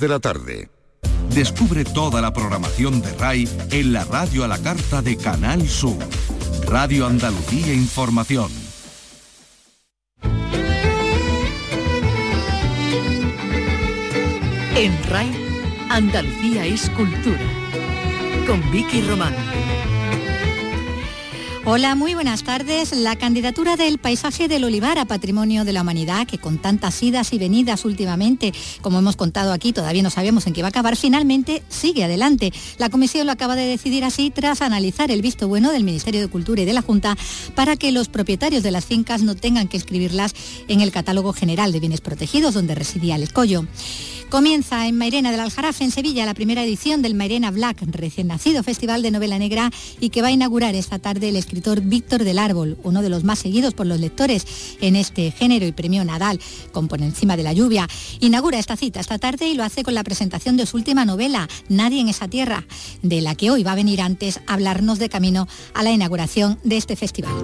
de la tarde. Descubre toda la programación de RAI en la radio a la carta de Canal Sur. Radio Andalucía Información. En RAI, Andalucía es cultura. Con Vicky Román. Hola, muy buenas tardes. La candidatura del paisaje del olivar a patrimonio de la humanidad, que con tantas idas y venidas últimamente, como hemos contado aquí, todavía no sabemos en qué va a acabar, finalmente sigue adelante. La comisión lo acaba de decidir así tras analizar el visto bueno del Ministerio de Cultura y de la Junta para que los propietarios de las fincas no tengan que escribirlas en el catálogo general de bienes protegidos donde residía el escollo. Comienza en Mairena del Aljarafe, en Sevilla, la primera edición del Mairena Black, recién nacido Festival de Novela Negra y que va a inaugurar esta tarde el escritor Víctor del Árbol, uno de los más seguidos por los lectores en este género y premio Nadal, con Por encima de la lluvia. Inaugura esta cita esta tarde y lo hace con la presentación de su última novela, Nadie en esa tierra, de la que hoy va a venir antes a hablarnos de camino a la inauguración de este festival.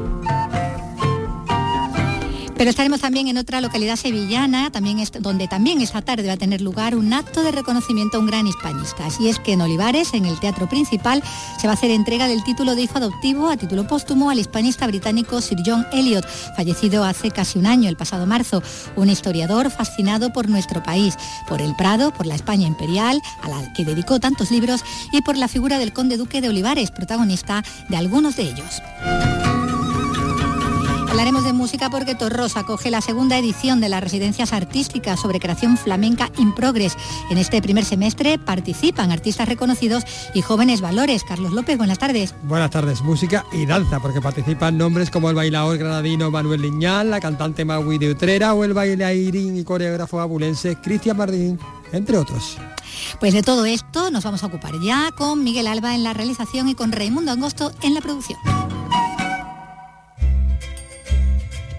Pero estaremos también en otra localidad sevillana, también donde también esta tarde va a tener lugar un acto de reconocimiento a un gran hispanista. Y es que en Olivares, en el Teatro Principal, se va a hacer entrega del título de hijo adoptivo a título póstumo al hispanista británico Sir John Eliot, fallecido hace casi un año, el pasado marzo, un historiador fascinado por nuestro país, por el Prado, por la España imperial, a la que dedicó tantos libros, y por la figura del conde duque de Olivares, protagonista de algunos de ellos. Hablaremos de música porque Torros acoge la segunda edición de las residencias artísticas sobre creación flamenca in progress. En este primer semestre participan artistas reconocidos y jóvenes valores. Carlos López, buenas tardes. Buenas tardes, música y danza, porque participan nombres como el bailador granadino Manuel Liñán, la cantante Maui de Utrera o el bailarín y coreógrafo abulense Cristian Mardín, entre otros. Pues de todo esto nos vamos a ocupar ya con Miguel Alba en la realización y con Raimundo Angosto en la producción.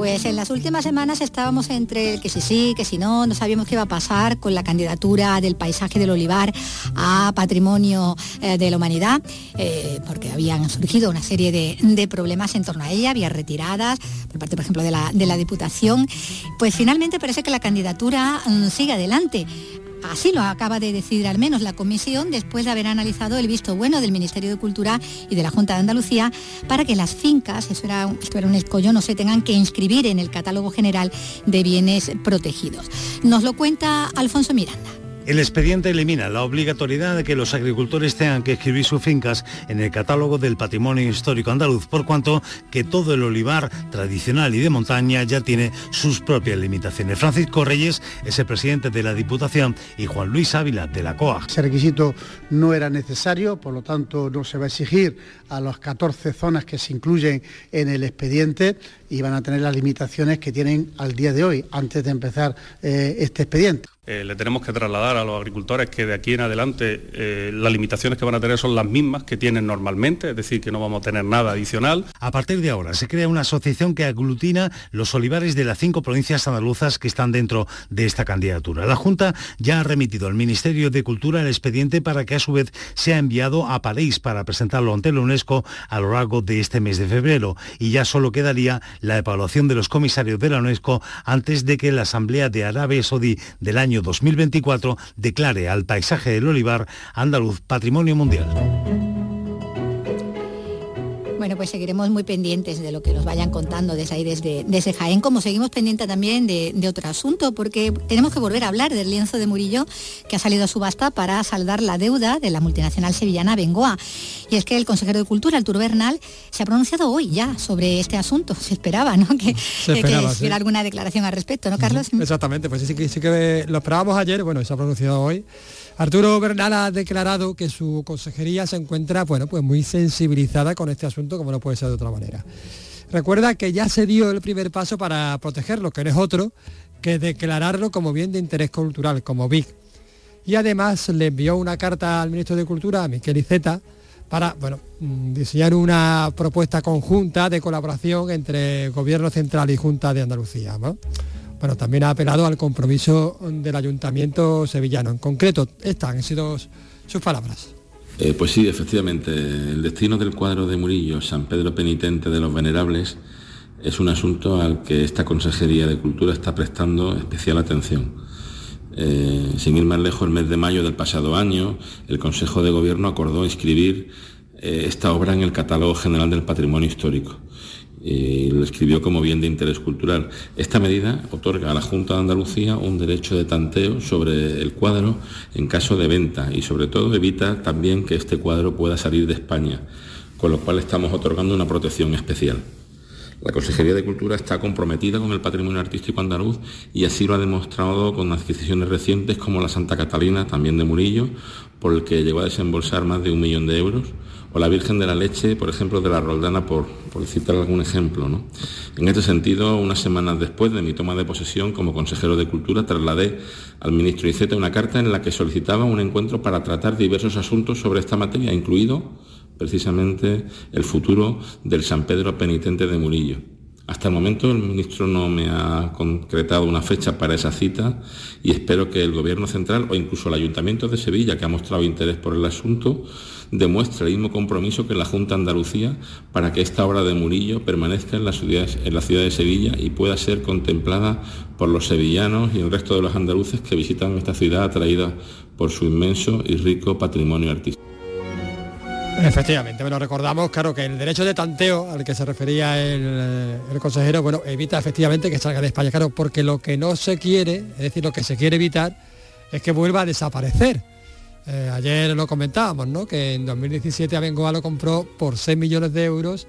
Pues en las últimas semanas estábamos entre el que sí sí, que si no, no sabíamos qué iba a pasar con la candidatura del paisaje del olivar a patrimonio eh, de la humanidad, eh, porque habían surgido una serie de, problemas en torno a ella, había retiradas por parte, por ejemplo, de la, de la Diputación. Pues finalmente parece que la candidatura mm, sigue adelante. Así lo acaba de decidir al menos la comisión después de haber analizado el visto bueno del Ministerio de Cultura y de la Junta de Andalucía para que las fincas, eso esto era un escollo, no se tengan que inscribir en el catálogo general de bienes protegidos. Nos lo cuenta Alfonso Miranda. El expediente elimina la obligatoriedad de que los agricultores tengan que escribir sus fincas en el catálogo del patrimonio histórico andaluz, por cuanto que todo el olivar tradicional y de montaña ya tiene sus propias limitaciones. Francisco Reyes es el presidente de la Diputación y Juan Luis Ávila de la COA. Ese requisito no era necesario, por lo tanto no se va a exigir a las 14 zonas que se incluyen en el expediente y van a tener las limitaciones que tienen al día de hoy, antes de empezar eh, este expediente. Eh, le tenemos que trasladar a los agricultores que de aquí en adelante eh, las limitaciones que van a tener son las mismas que tienen normalmente, es decir, que no vamos a tener nada adicional. A partir de ahora se crea una asociación que aglutina los olivares de las cinco provincias andaluzas que están dentro de esta candidatura. La Junta ya ha remitido al Ministerio de Cultura el expediente para que a su vez sea enviado a París para presentarlo ante la UNESCO a lo largo de este mes de febrero y ya solo quedaría la evaluación de los comisarios de la UNESCO antes de que la Asamblea de Arabia Saudí del año 2024 declare al paisaje del olivar andaluz patrimonio mundial. Bueno, pues seguiremos muy pendientes de lo que nos vayan contando desde ahí, desde, desde Jaén, como seguimos pendientes también de, otro asunto, porque tenemos que volver a hablar del lienzo de Murillo que ha salido a subasta para saldar la deuda de la multinacional sevillana Bengoa. Y es que el consejero de Cultura, Arturo Bernal, se ha pronunciado hoy ya sobre este asunto. Se esperaba, ¿no? Que, se hubiera alguna declaración al respecto, ¿no, Carlos? Exactamente, pues sí que, sí que lo esperábamos ayer, bueno, se ha pronunciado hoy. Arturo Bernal ha declarado que su consejería se encuentra bueno, pues muy sensibilizada con este asunto, como no puede ser de otra manera. Recuerda que ya se dio el primer paso para protegerlo, que no es otro que declararlo como bien de interés cultural, como BIC. Y además le envió una carta al ministro de Cultura, a Miquel Iceta, para bueno, mm, diseñar una propuesta conjunta de colaboración entre Gobierno Central y Junta de Andalucía bueno, también ha apelado al compromiso del ayuntamiento sevillano. En concreto, estas han sido Sus palabras. Eh, pues sí, efectivamente, el destino del cuadro de Murillo, San Pedro Penitente de los Venerables, es un asunto al que esta Consejería de Cultura está prestando especial atención. Eh, sin ir más lejos, el mes de mayo del pasado año, el Consejo de Gobierno acordó inscribir eh, esta obra en el Catálogo General del Patrimonio Histórico y lo escribió como bien de interés cultural. Esta medida otorga a la Junta de Andalucía un derecho de tanteo sobre el cuadro en caso de venta y sobre todo evita también que este cuadro pueda salir de España, con lo cual estamos otorgando una protección especial. La Consejería de Cultura está comprometida con el patrimonio artístico andaluz y así lo ha demostrado con adquisiciones recientes como la Santa Catalina, también de Murillo, por el que llegó a desembolsar más de un millón de euros, o la Virgen de la Leche, por ejemplo, de la Roldana, por, citar algún ejemplo. En este sentido, unas semanas después de mi toma de posesión como consejero de Cultura, trasladé al ministro Iceta una carta en la que solicitaba un encuentro para tratar diversos asuntos sobre esta materia, incluido precisamente el futuro del San Pedro penitente de Murillo. Hasta el momento el ministro no me ha concretado una fecha para esa cita y espero que el Gobierno central o incluso el Ayuntamiento de Sevilla, que ha mostrado interés por el asunto, demuestre el mismo compromiso que la Junta Andalucía para que esta obra de Murillo permanezca en la, ciudad, en la ciudad de Sevilla y pueda ser contemplada por los sevillanos y el resto de los andaluces que visitan esta ciudad atraída por su inmenso y rico patrimonio artístico. Efectivamente, bueno, recordamos, claro, que el derecho de tanteo al que se refería el, consejero, bueno, evita efectivamente que salga de España, claro, porque lo que no se quiere, es decir, lo que se quiere evitar es que vuelva a desaparecer. Eh, ayer lo comentábamos, ¿no? Que en 2017 Abengoa lo compró por 6 millones de euros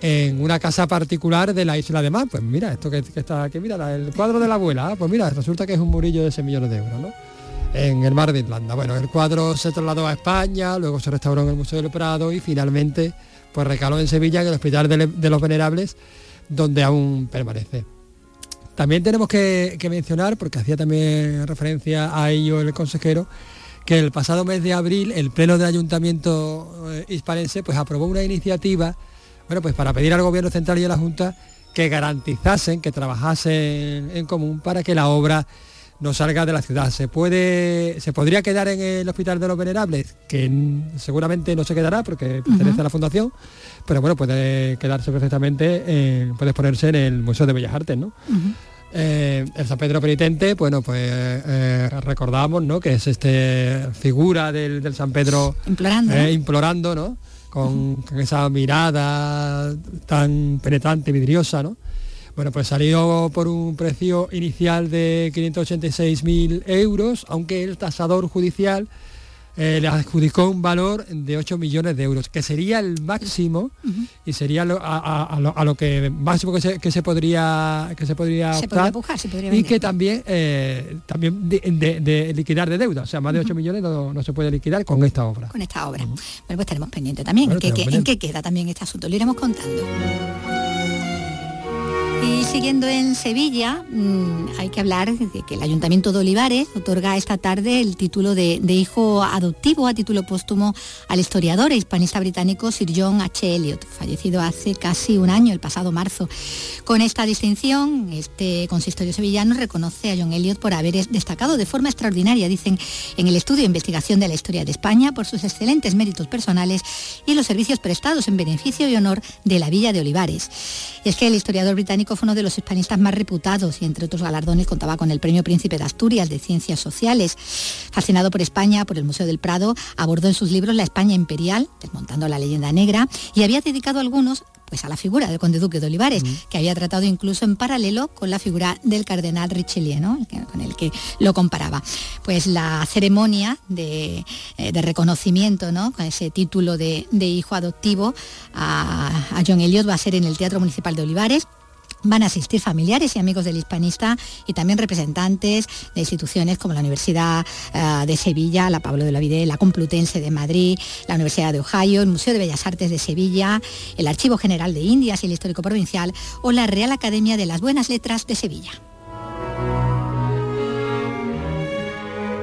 en una casa particular de la isla de Mar. Pues mira, esto que, está aquí, mira, el cuadro de la abuela, ah, pues mira, resulta que es un murillo de 6 millones de euros, ¿no? En el mar de Irlanda. Bueno, el cuadro se trasladó a España, luego se restauró en el Museo del Prado y finalmente pues recaló en Sevilla, en el Hospital de, los Venerables, donde aún permanece. También tenemos que, mencionar, porque hacía también referencia a ello el consejero, que el pasado mes de abril el Pleno del Ayuntamiento eh, hispalense pues aprobó una iniciativa bueno, pues para pedir al Gobierno Central y a la Junta que garantizasen, que trabajasen en común para que la obra no salga de la ciudad. ¿Se, puede, ¿Se podría quedar en el Hospital de los Venerables? Que seguramente no se quedará porque pertenece a la Fundación, pero bueno, puede quedarse perfectamente, puede ponerse en el Museo de Bellas Artes, ¿no? Eh, el San Pedro Penitente, bueno, pues eh, recordamos, ¿no? Que es este figura del, San Pedro implorando, eh, implorando ¿no? Con, con, esa mirada tan penetrante, vidriosa, ¿no? Bueno, pues salió por un precio inicial de 586.000 euros, aunque el tasador judicial eh, le adjudicó un valor de 8 millones de euros, que sería el máximo y sería a, lo, que máximo que se, podría que se podría optar y que también eh, también de, liquidar de deuda, o sea, más de 8 millones no, se puede liquidar con esta obra. Con esta obra. Bueno, pues tenemos pendiente también, ¿en, qué, queda también este asunto? Lo iremos contando. Y siguiendo en Sevilla, mm, hay que hablar de que el Ayuntamiento de Olivares otorga esta tarde el título de, hijo adoptivo a título póstumo al historiador e hispanista británico Sir John H. Elliot, fallecido hace casi un año, el pasado marzo. Con esta distinción, este consistorio sevillano reconoce a John Elliot por haber destacado de forma extraordinaria, dicen, en el estudio e investigación de la historia de España por sus excelentes méritos personales y los servicios prestados en beneficio y honor de la villa de Olivares. Y es que el historiador británico fue uno de los hispanistas más reputados y entre otros galardones contaba con el Premio Príncipe de Asturias de Ciencias Sociales. Fascinado por España, por el Museo del Prado, abordó en sus libros la España imperial, desmontando la leyenda negra, y había dedicado algunos pues a la figura del conde duque de Olivares, que había tratado incluso en paralelo con la figura del cardenal Richelieu, con el que lo comparaba. Pues la ceremonia de, eh, reconocimiento ¿no? con ese título de, hijo adoptivo a, a John Elliot va a ser en el Teatro Municipal de Olivares Van a asistir familiares y amigos del hispanista y también representantes de instituciones como la Universidad eh, de Sevilla, la Pablo de la Vide, la Complutense de Madrid, la Universidad de Ohio, el Museo de Bellas Artes de Sevilla, el Archivo General de Indias y el Histórico Provincial o la Real Academia de las Buenas Letras de Sevilla.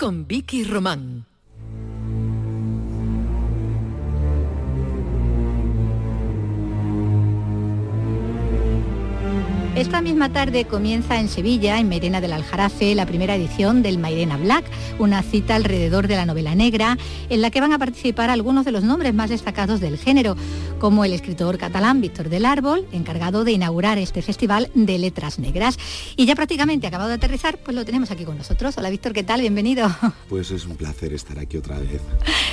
con Vicky Román. Esta misma tarde comienza en Sevilla, en Mairena del Aljarafe, la primera edición del Mairena Black, una cita alrededor de la novela negra, en la que van a participar algunos de los nombres más destacados del género, como el escritor catalán Víctor del Árbol, encargado de inaugurar este festival de letras negras. Y ya prácticamente acabado de aterrizar, pues lo tenemos aquí con nosotros. Hola Víctor, ¿qué tal? Bienvenido. Pues es un placer estar aquí otra vez.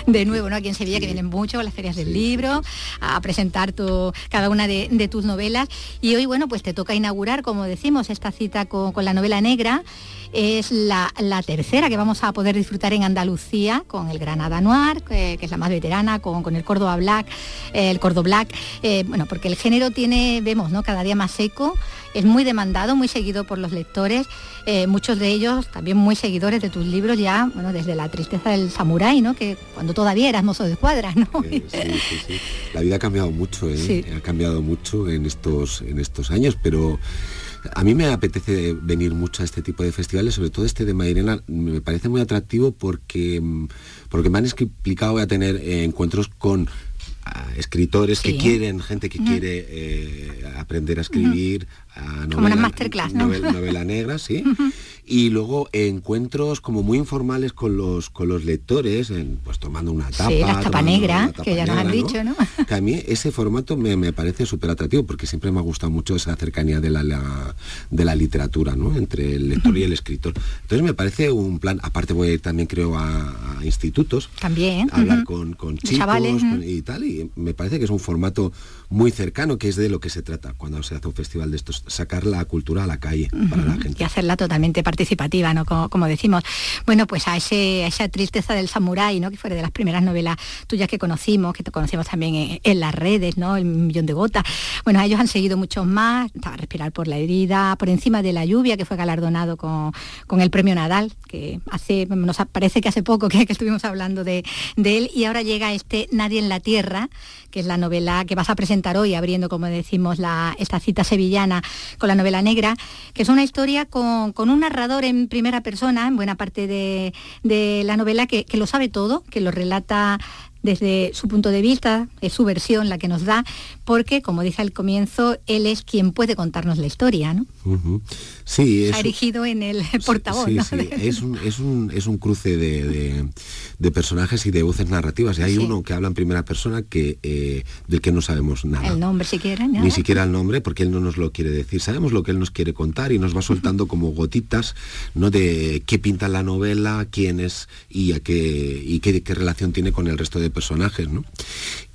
De nuevo, ¿no? Aquí en Sevilla, que vienen mucho las ferias del libro, a presentar tu, cada una de, de, tus novelas. Y hoy, bueno, pues te toca inaugurar, como decimos, esta cita con, la novela negra es la, la, tercera que vamos a poder disfrutar en Andalucía con el Granada Noir, que, es la más veterana, con, el Córdoba Black, el Córdoba Black, eh, bueno, porque el género tiene, vemos, ¿no? Cada día más seco, es muy demandado, muy seguido por los lectores, eh, muchos de ellos también muy seguidores de tus libros ya, bueno, desde la tristeza del samurái, ¿no? Que cuando todavía eras mozo de escuadra, ¿no? sí, sí, sí. La vida ha cambiado mucho, ¿eh? ha cambiado mucho en estos, en estos años, pero a mí me apetece venir mucho a este tipo de festivales, sobre todo este de Mairena, me parece muy atractivo porque, porque me han explicado voy a tener eh, encuentros con uh, escritores sí. que quieren, gente que uh -huh. quiere eh, aprender a escribir, uh -huh. A novela, Como una masterclass, ¿no? novela, novela negra, sí. y luego encuentros como muy informales con los con los lectores, en, pues tomando una tapa. Sí, la tapa negra, tapa que ya negra, nos han dicho, ¿no? Que a mí ese formato me, me parece súper atractivo porque siempre me ha gustado mucho esa cercanía de la, la, de la literatura, ¿no? Entre el lector y el escritor. Entonces me parece un plan, aparte voy a ir también creo a, a institutos. También. A hablar uh -huh. con, con chicos Chavales, con, y tal, y me parece que es un formato muy cercano, que es de lo que se trata cuando se hace un festival de estos, sacar la cultura a la calle uh -huh. para la gente. Y hacerla totalmente participativa, ¿no? Como, como, decimos. Bueno, pues a, ese, a esa tristeza del samurái, ¿no? Que fue de las primeras novelas tuyas que conocimos, que te conocimos también en, en, las redes, ¿no? El millón de gotas. Bueno, a ellos han seguido muchos más, estaba Respirar por la herida, Por encima de la lluvia, que fue galardonado con, con el premio Nadal, que hace, nos parece que hace poco que, que estuvimos hablando de, de él, y ahora llega este Nadie en la Tierra, que es la novela que vas a presentar hoy, abriendo, como decimos, la, esta cita sevillana con la novela negra, que es una historia con, con un narrador en primera persona, en buena parte de, de la novela, que, que, lo sabe todo, que lo relata desde su punto de vista, es su versión la que nos da, porque, como dice al comienzo, él es quien puede contarnos la historia, ¿no? Uh -huh. Sí, es... Ha erigido en el portavoz, sí, ¿no? sí. es, un, es, un, es un cruce de, de, de, personajes y de voces narrativas. Y hay uno que habla en primera persona que, eh, del que no sabemos nada. El nombre siquiera, nada. Ni siquiera el nombre, porque él no nos lo quiere decir. Sabemos lo que él nos quiere contar y nos va soltando como gotitas, ¿no? De qué pinta la novela, quién es y a qué, y qué, qué relación tiene con el resto de personajes, ¿no?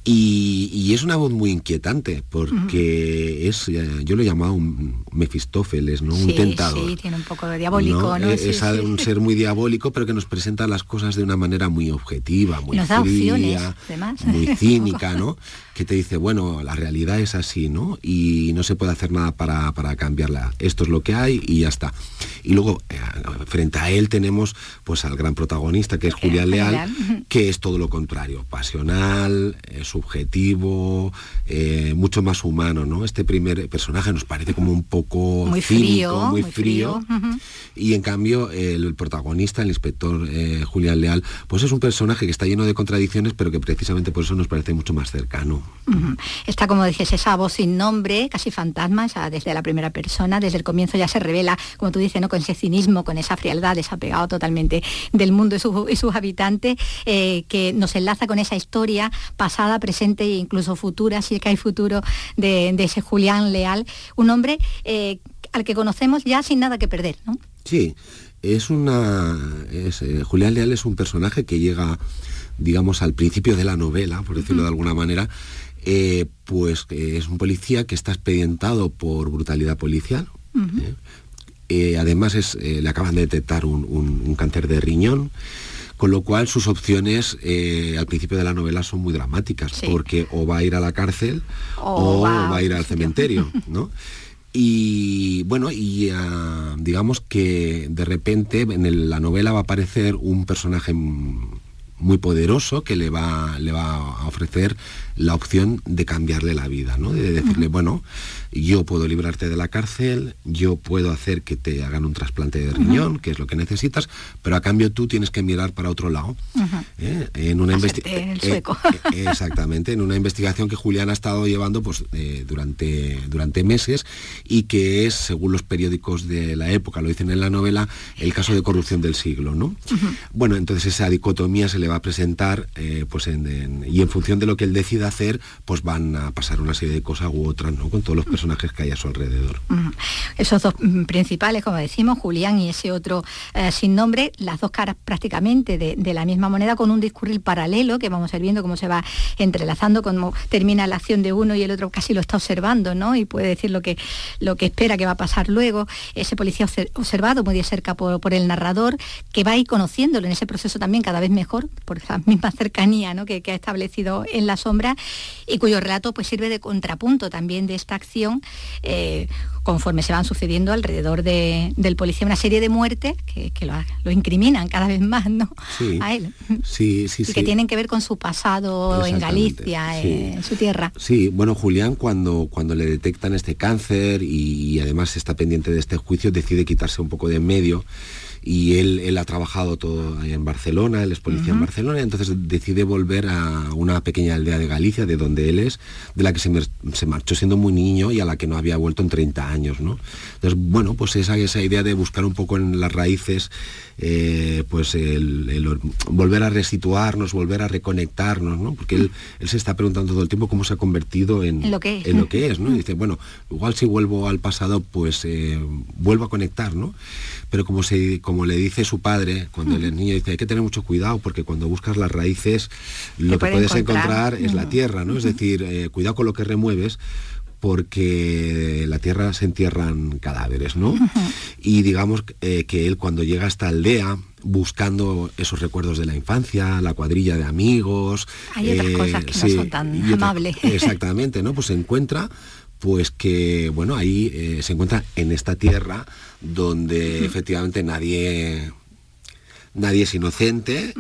Y, y, es una voz muy inquietante porque uh -huh. es, yo lo he llamado un Mefistófeles, ¿no? Sí, un tentador. Sí, tiene un poco de diabólico, ¿no? ¿no? Es, sí, es un ser muy diabólico, pero que nos presenta las cosas de una manera muy objetiva, muy nos fría, da opciones, muy cínica, ¿no? Que te dice, bueno, la realidad es así, ¿no? Y no se puede hacer nada para, para cambiarla. Esto es lo que hay y ya está. Y luego, eh, frente a él tenemos pues al gran protagonista, que es Julián Leal, que es todo lo contrario, pasional, eh, subjetivo, eh, mucho más humano, ¿no? Este primer personaje nos parece como un poco muy cínico, frío, muy, muy frío, frío. Uh -huh. y en cambio el, el protagonista, el inspector eh, Julián Leal, pues es un personaje que está lleno de contradicciones, pero que precisamente por eso nos parece mucho más cercano. Uh -huh. Está, como dices, esa voz sin nombre, casi fantasma, esa, desde la primera persona, desde el comienzo ya se revela, como tú dices, ¿no? con ese cinismo, con esa frialdad, desapegado totalmente del mundo y, su, y sus habitantes, eh, que nos enlaza con esa historia pasada, presente e incluso futura, si es que hay futuro, de, de ese Julián Leal, un hombre eh, al que conocemos ya sin nada que perder, ¿no? Sí, es una... Es, eh, Julián Leal es un personaje que llega, digamos, al principio de la novela, por decirlo uh -huh. de alguna manera, eh, pues es un policía que está expedientado por brutalidad policial. Uh -huh. además es, le acaban de detectar un, un, un, cáncer de riñón, con lo cual sus opciones eh, al principio de la novela son muy dramáticas, sí. porque o va a ir a la cárcel o, o va, va, a ir al cementerio, ¿no? Y bueno, y uh, digamos que de repente en el, la novela va a aparecer un personaje muy poderoso que le va, le va a ofrecer la opción de cambiarle la vida, ¿no? De decirle, bueno, yo puedo librarte de la cárcel, yo puedo hacer que te hagan un trasplante de riñón, que es lo que necesitas, pero a cambio tú tienes que mirar para otro lado. ¿eh? En una investigación. Eh, eh, exactamente, en una investigación que Julián ha estado llevando pues, durante, durante meses y que es, según los periódicos de la época, lo dicen en la novela, el caso de corrupción del siglo, ¿no? Bueno, entonces esa dicotomía se le presentar, pues y en función de lo que él decida hacer, pues van a pasar una serie de cosas u otras, ¿no? Con todos los personajes que hay a su alrededor. Esos dos mm, principales, como decimos, Julián y ese otro eh, sin nombre, las dos caras prácticamente de, la misma moneda, con un discurrir paralelo que vamos a ir viendo cómo se va entrelazando, cómo termina la acción de uno y el otro casi lo está observando, ¿no? Y puede decir lo que, lo que espera que va a pasar luego. Ese policía observado muy de cerca por, el narrador, que va a ir conociéndolo en ese proceso también cada vez mejor, por esa misma cercanía ¿no? que, que ha establecido en la sombra y cuyo relato pues sirve de contrapunto también de esta acción eh, conforme se van sucediendo alrededor del policía. Una serie de muertes que, lo, incriminan cada vez más ¿no? a él. Sí, sí, y que tienen que ver con su pasado en Galicia en su tierra. Sí bueno Julián cuando cuando le detectan este cáncer y, y además está pendiente de este juicio decide quitarse un poco de en medio y él, ha trabajado todo en Barcelona, él es policía en Barcelona, entonces decide volver a una pequeña aldea de Galicia, de donde él es, de la que se, marchó siendo muy niño y a la que no había vuelto en 30 años. ¿no? Entonces, bueno, pues esa, esa idea de buscar un poco en las raíces, eh, pues el, volver a resituarnos, volver a reconectarnos, ¿no? porque él, se está preguntando todo el tiempo cómo se ha convertido en, lo que es. En lo que es ¿no? Y dice, bueno, igual si vuelvo al pasado, pues eh, vuelvo a conectar, ¿no? pero como, se, como le dice su padre, cuando el niño dice, hay que tener mucho cuidado porque cuando buscas las raíces, lo que puedes encontrar, es la tierra, ¿no? Es decir, eh, cuidado con lo que remueves, porque la tierra se entierran cadáveres, ¿no? Y digamos eh, que él cuando llega a esta aldea, buscando esos recuerdos de la infancia, la cuadrilla de amigos... Hay otras eh, cosas que no son tan amables. exactamente, ¿no? Pues se encuentra pues que, bueno, ahí se encuentra en esta tierra donde efectivamente nadie nadie es inocente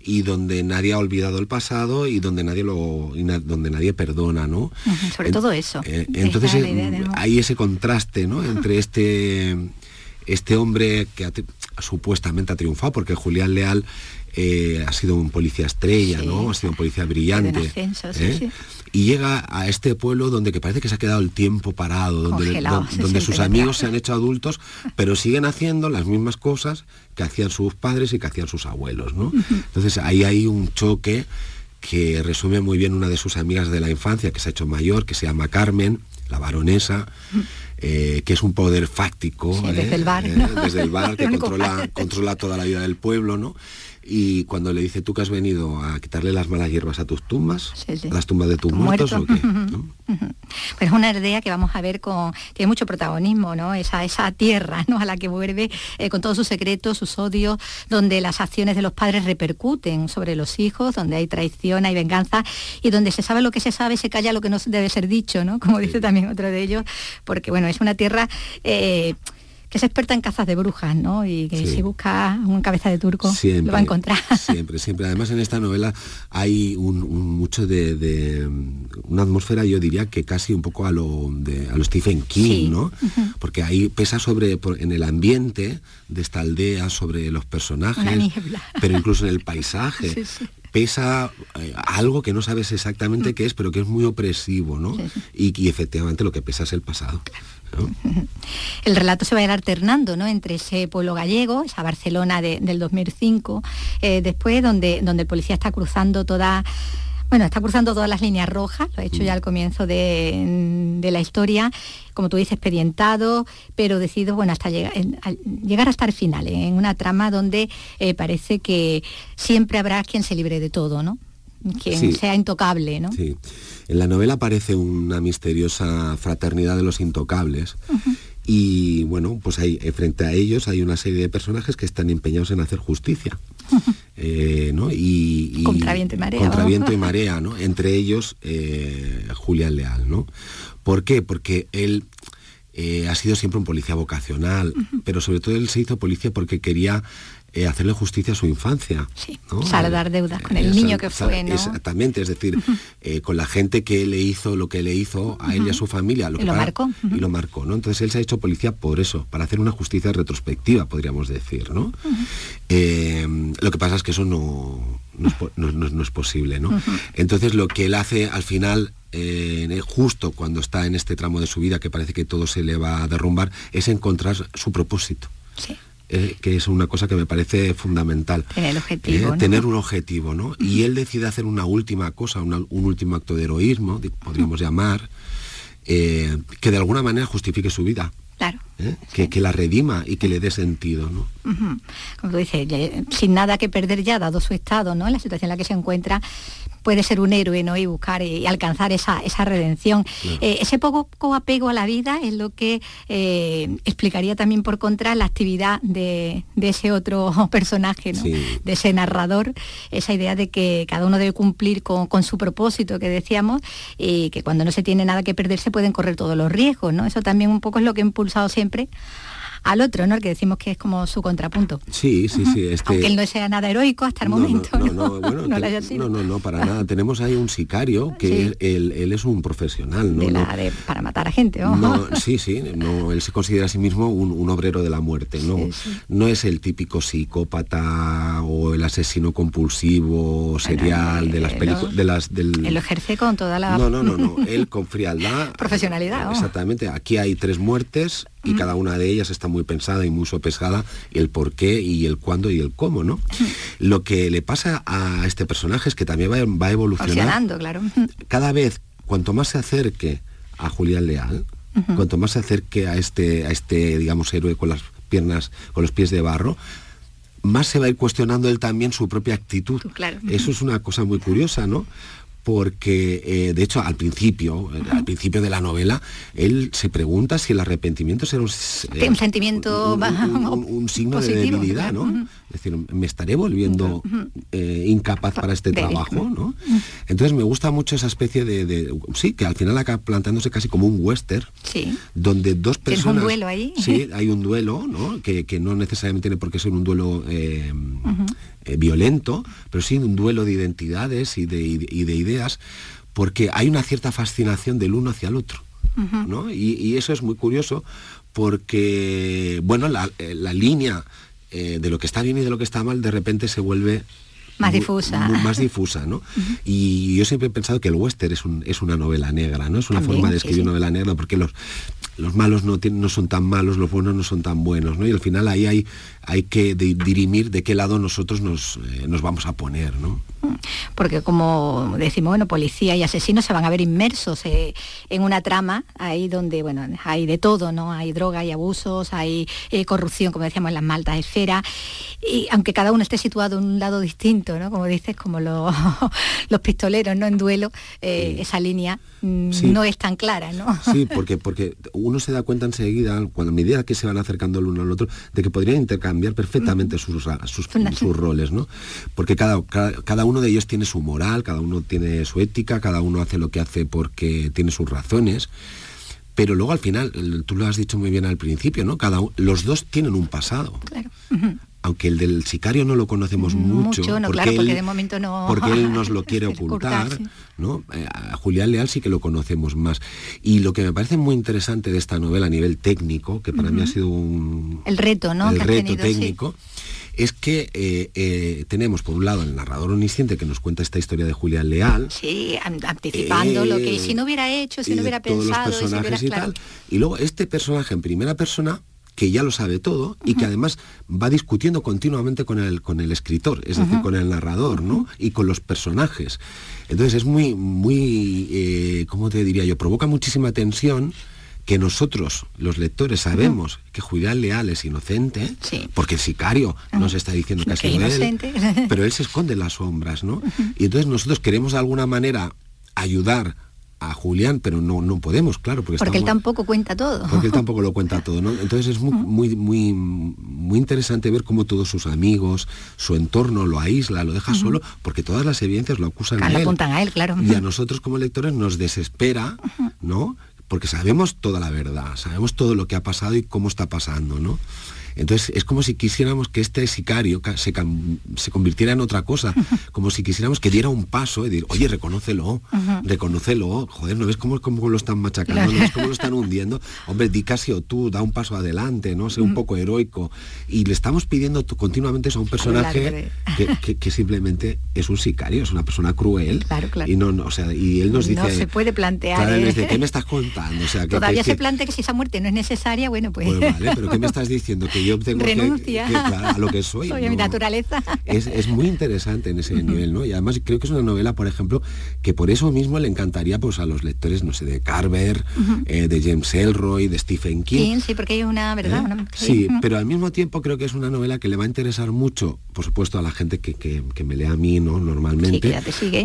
y donde nadie ha olvidado el pasado y donde nadie lo donde nadie perdona no sobre todo eso. eh, entonces eh, hay ese contraste no entre este este hombre que supuestamente ha triunfado porque Julián Leal eh, ha sido un policía estrella, ¿no? Ha sido un policía brillante. Y llega a este pueblo donde que parece que se ha quedado el tiempo parado, donde, donde sus amigos se han hecho adultos, pero siguen haciendo las mismas cosas que hacían sus padres y que hacían sus abuelos, ¿no? Entonces ahí hay un choque que resume muy bien una de sus amigas de la infancia, que se ha hecho mayor, que se llama Carmen, la baronesa, eh, que es un poder fáctico. desde el bar. desde el bar, que controla, controla toda la vida del pueblo, ¿no? Y cuando le dice tú que has venido a quitarle las malas hierbas a tus tumbas, a las tumbas de tus muertos, ¿o qué? Pues es una idea que vamos a ver con, tiene mucho protagonismo, ¿no? Esa, esa tierra ¿no? a la que vuelve eh, con todos sus secretos, sus odios, donde las acciones de los padres repercuten sobre los hijos, donde hay traición, hay venganza, y donde se sabe lo que se sabe, se calla lo que no debe ser dicho, ¿no? Como dice también otro de ellos, porque bueno, es una tierra eh, que es experta en cazas de brujas, ¿no? Y que si busca un cabeza de turco lo va a encontrar. Siempre, siempre. Además en esta novela hay un, mucho de, una atmósfera, yo diría que casi un poco a lo, de, a lo Stephen King, ¿no? Porque ahí pesa sobre en el ambiente de esta aldea, sobre los personajes, pero incluso en el paisaje. pesa eh, algo que no sabes exactamente mm. qué es, pero que es muy opresivo, ¿no? Y, y, efectivamente lo que pesa es el pasado. El relato se va a ir alternando ¿no? entre ese pueblo gallego, esa Barcelona del 2005, eh, después donde, donde el policía está cruzando toda bueno, está cruzando todas las líneas rojas, lo ha hecho ya al comienzo de, la historia, como tú dices, expedientado, pero decidido, bueno, hasta llegar, llegar hasta el final, en una trama donde eh, parece que siempre habrá quien se libre de todo, ¿no? Quien sea intocable, ¿no? Sí. En la novela aparece una misteriosa fraternidad de los intocables. Y bueno, pues hay, eh, frente a ellos hay una serie de personajes que están empeñados en hacer justicia. Eh, ¿no? y, contra viento y marea. Contra viento y marea, ¿no? Entre ellos eh, Julián Leal, ¿no? ¿Por qué? Porque él ha sido siempre un policía vocacional, pero sobre todo él se hizo policía porque quería eh, hacerle justicia a su infancia. Sí, saldar deudas con el niño que fue, ¿no? Exactamente, es decir, eh, con la gente que le hizo lo que le hizo a él y a su familia. Lo y lo marcó. Y lo marcó, ¿no? Entonces él se ha hecho policía por eso, para hacer una justicia retrospectiva, podríamos decir, ¿no? Eh, lo que pasa es que eso no, no, es, posible, ¿no? Entonces lo que él hace al final justo cuando está en este tramo de su vida que parece que todo se le va a derrumbar, es encontrar su propósito. Sí. Eh, que es una cosa que me parece fundamental. Tener, objetivo, eh, tener un objetivo, ¿no? Y él decide hacer una última cosa, un último acto de heroísmo, podríamos llamar, eh, que de alguna manera justifique su vida. Claro. Que, que, la redima y que le dé sentido, ¿no? Como tú dices, sin nada que perder ya, dado su estado, ¿no? En la situación en la que se encuentra, puede ser un héroe ¿no? y buscar y alcanzar esa, esa redención. Eh, ese poco apego a la vida es lo que eh, explicaría también por contra la actividad de, ese otro personaje, de ese narrador, esa idea de que cada uno debe cumplir con, su propósito que decíamos y que cuando no se tiene nada que perder se pueden correr todos los riesgos. ¿no? Eso también un poco es lo que ha impulsado siempre al otro, ¿no? El que decimos que es como su contrapunto. Sí, sí, sí. Este... Aunque él no sea nada heroico hasta el momento. No, no, no, no, no, no, para nada. Tenemos ahí un sicario que él, es un profesional, ¿no? para matar a gente, sí, sí, no, él se considera a sí mismo un, obrero de la muerte, ¿no? No es el típico psicópata o el asesino compulsivo serial de las películas de las del él lo ejerce con toda la no no no no él con frialdad profesionalidad exactamente aquí hay tres muertes y cada una de ellas está muy pensada y muy sopesada el por qué y el cuándo y el cómo, ¿no? Lo que le pasa a este personaje es que también va, va evolucionando. claro. Cada vez, cuanto más se acerque a Julián Leal, cuanto más se acerque a este, a este, digamos, héroe con las piernas, con los pies de barro, más se va a ir cuestionando él también su propia actitud. Claro. Eso es una cosa muy curiosa, ¿no? Porque eh, de hecho al principio, eh, al principio de la novela, él se pregunta si el arrepentimiento será un, un sentimiento un, signo de debilidad, ¿no? Es decir, me estaré volviendo eh, incapaz para este trabajo, ¿no? Entonces me gusta mucho esa especie de, sí, que al final acaba planteándose casi como un western, sí. donde dos personas... ¿Tienes un duelo ahí? Sí, hay un duelo, ¿no? Que, que no necesariamente tiene por qué ser un duelo eh, violento, pero sí un duelo de identidades y de, ideas, porque hay una cierta fascinación del uno hacia el otro. ¿no? Y, eso es muy curioso porque, bueno, la, eh, línea eh, de lo que está bien y de lo que está mal de repente se vuelve más difusa. más difusa, ¿no? Y yo siempre he pensado que el western es, un, es una novela negra, ¿no? Es una forma de escribir novela negra porque los, los malos no, no son tan malos, los buenos no son tan buenos, ¿no? Y al final ahí hay, hay que dirimir de qué lado nosotros nos, eh, nos vamos a poner, ¿no? Porque como decimos, bueno, policía y asesinos se van a ver inmersos eh, en una trama ahí donde, bueno, hay de todo, ¿no? Hay droga, hay abusos, hay eh, corrupción, como decíamos, en las maltas esferas. Y aunque cada uno esté situado en un lado distinto, ¿no? Como dices, como los, los pistoleros, ¿no? En duelo, esa línea mm, no es tan clara, ¿no? Sí, porque, porque uno se da cuenta enseguida, cuando a medida que se van acercando el uno al otro, de que podrían intercambiar perfectamente sus, sus, sus, roles, ¿no? Porque cada, cada, uno de ellos tiene su moral, cada uno tiene su ética, cada uno hace lo que hace porque tiene sus razones. Pero luego al final, tú lo has dicho muy bien al principio, ¿no? Cada, los dos tienen un pasado. Claro aunque el del sicario no lo conocemos mucho, porque, él, de momento no... porque él nos lo quiere ocultar, ¿no? Eh, a Julián Leal sí que lo conocemos más. Y lo que me parece muy interesante de esta novela a nivel técnico, que para mí ha sido un... El reto, ¿no? El reto técnico. Es que eh, eh, tenemos por un lado el narrador omnisciente que nos cuenta esta historia de Julián Leal. Sí, anticipando lo que si no hubiera hecho, si no hubiera pensado, los personajes y, tal. Y luego este personaje en primera persona que ya lo sabe todo y que además va discutiendo continuamente con el, con el escritor, es decir, con el narrador, ¿no? Y con los personajes. Entonces es muy, muy, eh, ¿cómo te diría yo? Provoca muchísima tensión que nosotros, los lectores, sabemos que Julián Leal es inocente, porque el sicario nos está diciendo que ha sido él, pero él se esconde en las sombras, ¿no? Y entonces nosotros queremos de alguna manera ayudar a Julián, pero no, no podemos, claro. Porque, porque él tampoco cuenta todo. Porque él tampoco lo cuenta todo, ¿no? Entonces es muy, muy, muy, muy interesante ver cómo todos sus amigos, su entorno lo aísla, lo deja solo, porque todas las evidencias lo acusan a él. apuntan a él, claro. Y a nosotros como lectores nos desespera, ¿no? Porque sabemos toda la verdad, sabemos todo lo que ha pasado y cómo está pasando, ¿no? Entonces es como si quisiéramos que este sicario se, se convirtiera en otra cosa, como si quisiéramos que diera un paso y decir, oye, reconócelo, reconócelo, joder, ¿no ves cómo, cómo lo están machacando? ¿No ves cómo lo están hundiendo? Hombre, di casi o tú, da un paso adelante, ¿no? Sé un mm. poco heroico. Y le estamos pidiendo continuamente eso a un personaje que, simplemente es un sicario, es una persona cruel. Claro, claro. Y, no, o sea, y él nos dice... No se puede plantear. ¿eh? ¿qué me estás contando? O sea, Todavía se plantea que si esa muerte no es necesaria, bueno, pues... pues vale, pero ¿qué me estás diciendo? Que yo tengo Renuncia. que, a lo que soy. Soy mi naturaleza. Es, muy interesante en ese nivel, ¿no? Y además creo que es una novela, por ejemplo, que por eso mismo le encantaría pues a los lectores, no sé, de Carver, eh, de James Elroy, de Stephen King. Sí, porque hay una, ¿verdad? ¿Eh? Sí, pero al mismo tiempo creo que es una novela que le va a interesar mucho, por supuesto, a la gente que, me lea a mí, ¿no? Normalmente.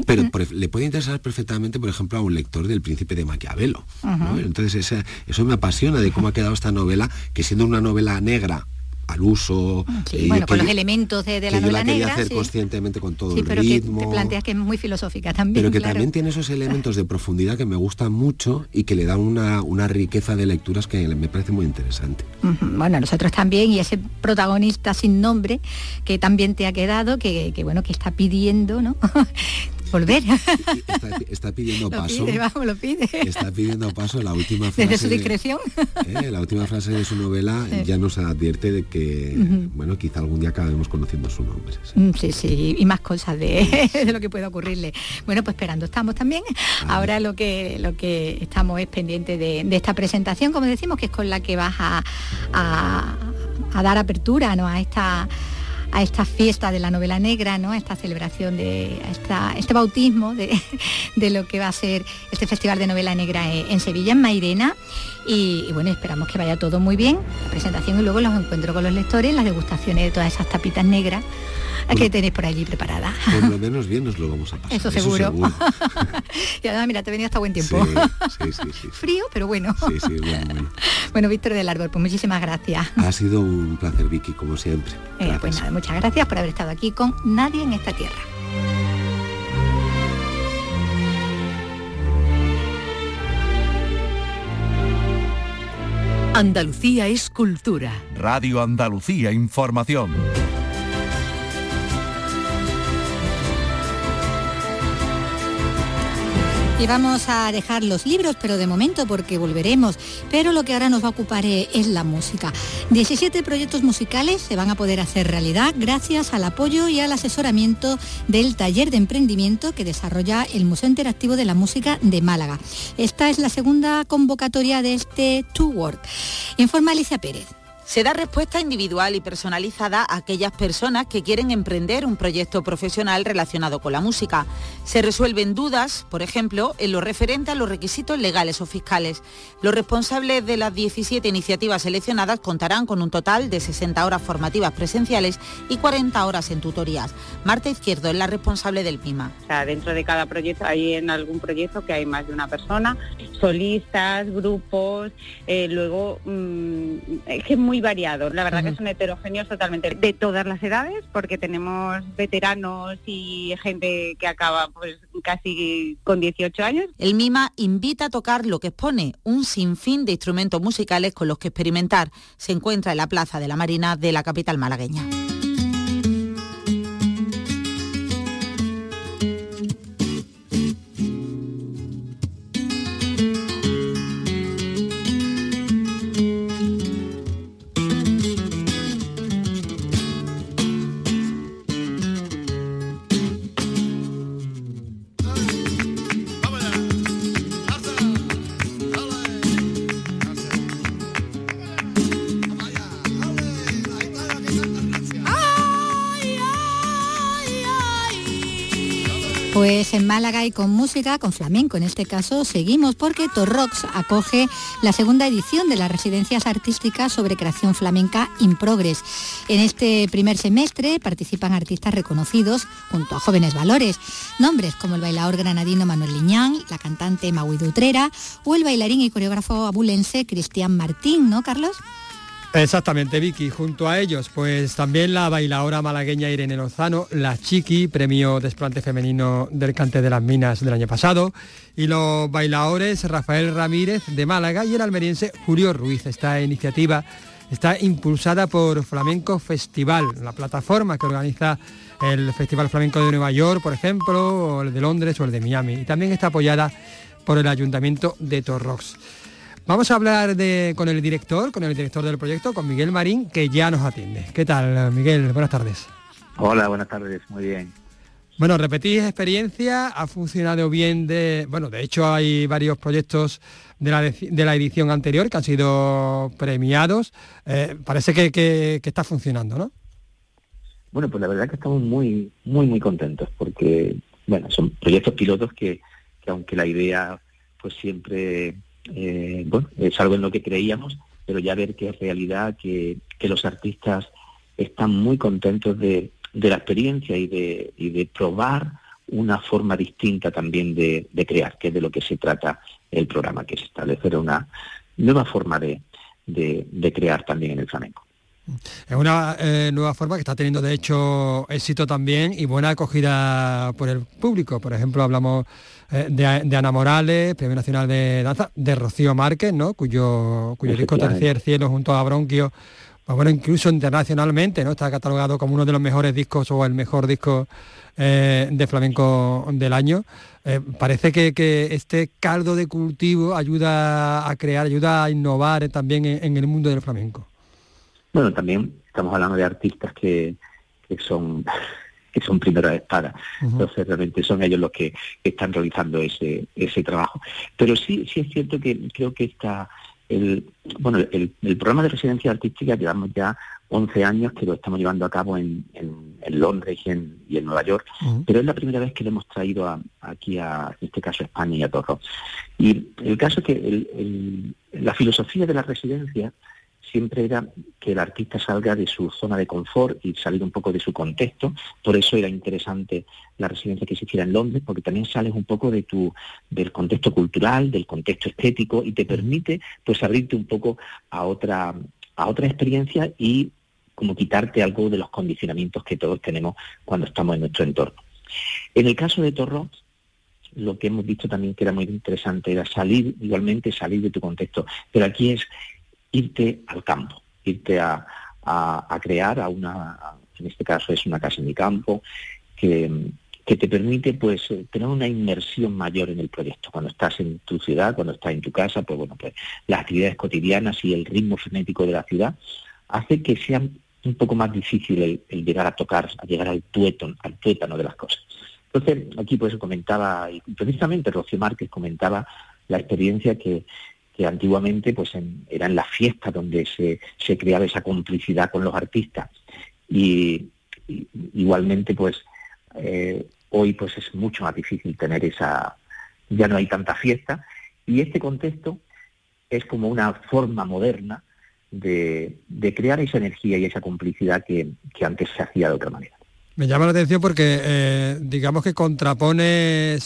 Pero le puede interesar perfectamente, por ejemplo, a un lector del Príncipe de Maquiavelo. Entonces eso me apasiona de cómo ha quedado esta novela, que siendo una novela negra al uso. Sí, eh, bueno, con los elementos de, la novela yo la negra. hacer conscientemente con todo el pero ritmo. Que te planteas que es muy filosófica también. Pero que también tiene esos elementos de profundidad que me gustan mucho y que le dan una, una riqueza de lecturas que me parece muy interesante. Bueno, nosotros también, y ese protagonista sin nombre que también te ha quedado, que, que bueno, que está pidiendo, ¿no? volver. Está, pidiendo paso. lo pide. Está pidiendo paso la última frase. Desde su discreción. Eh, la última frase de su novela ya nos advierte de que, bueno, quizá algún día acabemos conociendo su nombre. Mm, sí, sí, y más cosas de, lo que puede ocurrirle. Bueno, pues esperando estamos también. Ahora lo que lo que estamos es pendiente de, esta presentación, como decimos, que es con la que vas a, a dar apertura ¿no? a esta a esta fiesta de la novela negra, ¿no? a esta celebración, de, este bautismo de, lo que va a ser este Festival de Novela Negra en, Sevilla, en Mairena. Y, y, bueno, esperamos que vaya todo muy bien, la presentación y luego los encuentros con los lectores, las degustaciones de todas esas tapitas negras que tenéis por allí preparada. Por lo menos bien nos lo vamos a pasar. Eso seguro. y además, mira, te venía hasta buen tiempo. Sí, sí, sí, Frío, pero bueno. Sí, sí, bueno, bueno. bueno, Víctor del Árbol, pues muchísimas gracias. Ha sido un placer, Vicky, como siempre. Eh, pues nada, muchas gracias por haber estado aquí con Nadie en esta tierra. Andalucía es cultura. Radio Andalucía Información. Y vamos a dejar los libros, pero de momento porque volveremos. Pero lo que ahora nos va a ocupar eh, es la música. 17 proyectos musicales se van a poder hacer realidad gracias al apoyo y al asesoramiento del taller de emprendimiento que desarrolla el Museo Interactivo de la Música de Málaga. Esta es la segunda convocatoria de este To Work. Informa Alicia Pérez. Se da respuesta individual y personalizada a aquellas personas que quieren emprender un proyecto profesional relacionado con la música. Se resuelven dudas, por ejemplo, en lo referente a los requisitos legales o fiscales. Los responsables de las 17 iniciativas seleccionadas contarán con un total de 60 horas formativas presenciales y 40 horas en tutorías. Marta Izquierdo es la responsable del PIMA. dentro de cada proyecto hay en algún proyecto que hay más de una persona, solistas, grupos, eh, luego mm, es que es muy variado. La verdad que son heterogéneos totalmente de todas las edades, porque tenemos veteranos y gente que acaba pues casi con 18 años. El MIMA invita a tocar lo que expone un sinfín de instrumentos musicales con los que experimentar. Se encuentra en la Plaza de la Marina de la capital malagueña. En Málaga y con música, con flamenco en este caso, seguimos porque Torrox acoge la segunda edición de las residencias artísticas sobre creación flamenca in progress. En este primer semestre participan artistas reconocidos junto a jóvenes valores, nombres como el bailador granadino Manuel Liñán, la cantante Maui Dutrera o el bailarín y coreógrafo abulense Cristian Martín, ¿no, Carlos? Exactamente, Vicky. Junto a ellos, pues también la bailadora malagueña Irene Lozano, la Chiqui, premio desplante femenino del Cante de las Minas del año pasado, y los bailadores Rafael Ramírez de Málaga y el almeriense Julio Ruiz. Esta iniciativa está impulsada por Flamenco Festival, la plataforma que organiza el Festival Flamenco de Nueva York, por ejemplo, o el de Londres o el de Miami. Y también está apoyada por el Ayuntamiento de Torrox. Vamos a hablar con el director, con el director del proyecto, con Miguel Marín, que ya nos atiende. ¿Qué tal, Miguel? Buenas tardes. Hola, buenas tardes, muy bien. Bueno, repetís experiencia, ha funcionado bien de. Bueno, de hecho hay varios proyectos de la, edición anterior que han sido premiados. Eh, parece que, está funcionando, ¿no? Bueno, pues la verdad que estamos muy, muy, muy contentos porque, bueno, son proyectos pilotos que, aunque la idea pues siempre, eh, bueno, es algo en lo que creíamos, pero ya ver que es realidad, que, los artistas están muy contentos de, la experiencia y de, y de probar una forma distinta también de, crear, que es de lo que se trata el programa, que es establecer una nueva forma de, de crear también en el flamenco. Es una eh, nueva forma que está teniendo de hecho éxito también y buena acogida por el público. Por ejemplo, hablamos eh, de, Ana Morales, Premio Nacional de Danza, de Rocío Márquez, ¿no? cuyo, cuyo disco Tercer Cielo junto a Bronquio pues bueno, incluso internacionalmente, ¿no? Está catalogado como uno de los mejores discos o el mejor disco eh, de flamenco del año. Eh, parece que, este caldo de cultivo ayuda a crear, ayuda a innovar también en, el mundo del flamenco. Bueno, también estamos hablando de artistas que, son que son primeras espadas. Entonces realmente son ellos los que están realizando ese, ese trabajo. Pero sí, sí es cierto que creo que esta el, bueno, el, programa de residencia artística llevamos ya 11 años que lo estamos llevando a cabo en, Londres y en, y en, Nueva York, pero es la primera vez que lo hemos traído aquí a, en este caso, a España y a Torro. Y el caso es que la filosofía de la residencia siempre era que el artista salga de su zona de confort y salir un poco de su contexto. Por eso era interesante la residencia que se hiciera en Londres, porque también sales un poco de tu, del contexto cultural, del contexto estético y te permite pues abrirte un poco a otra, a otra experiencia y como quitarte algo de los condicionamientos que todos tenemos cuando estamos en nuestro entorno. En el caso de Torro, lo que hemos visto también que era muy interesante era salir, igualmente salir de tu contexto, pero aquí es irte al campo, irte a, crear a una, en este caso es una casa en mi campo, que, te permite pues eh, tener una inmersión mayor en el proyecto. Cuando estás en tu ciudad, cuando estás en tu casa, pues bueno, pues las actividades cotidianas y el ritmo frenético de la ciudad hace que sea un poco más difícil el, llegar a tocar, a llegar al tuétano, al tuétano de las cosas. Entonces, aquí pues comentaba, y precisamente Rocío Márquez comentaba la experiencia que, que antiguamente pues en la fiesta donde se, se, creaba esa complicidad con los artistas. Y, igualmente pues eh, hoy pues es mucho más difícil tener esa, ya no hay tanta fiesta, y este contexto es como una forma moderna de, crear esa energía y esa complicidad que, antes se hacía de otra manera. Me llama la atención porque eh, digamos que contrapone, eh,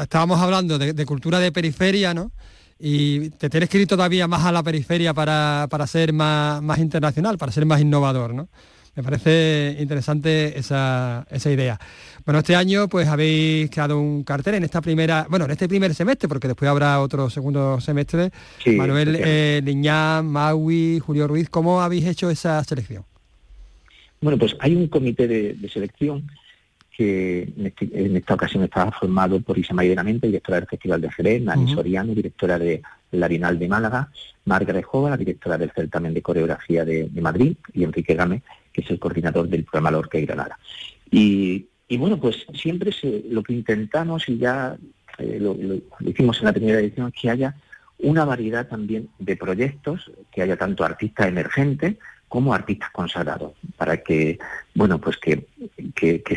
estábamos hablando de, de, cultura de periferia, ¿no? Y te tienes que ir todavía más a la periferia para, ser más, más, internacional, para ser más innovador, ¿no? Me parece interesante esa, idea. Bueno, este año pues habéis creado un cartel en esta primera, bueno, en este primer semestre, porque después habrá otro segundo semestre. Manuel eh, Liñán, Maui, Julio Ruiz, ¿cómo habéis hecho esa selección? Bueno, pues hay un comité de selección que este, en, esta ocasión estaba formado por Isa Benamente, directora del Festival de Jerez, Nani Soriano, directora de la Bienal de Málaga, Margaret Jova, la directora del certamen de coreografía de, Madrid, y Enrique Game, que es el coordinador del programa Lorca y Granada. Y, bueno, pues siempre lo que intentamos, y ya eh, lo, hicimos en la primera edición, es que haya una variedad también de proyectos, que haya tanto artistas emergentes, como artistas consagrados, para que, bueno, pues que,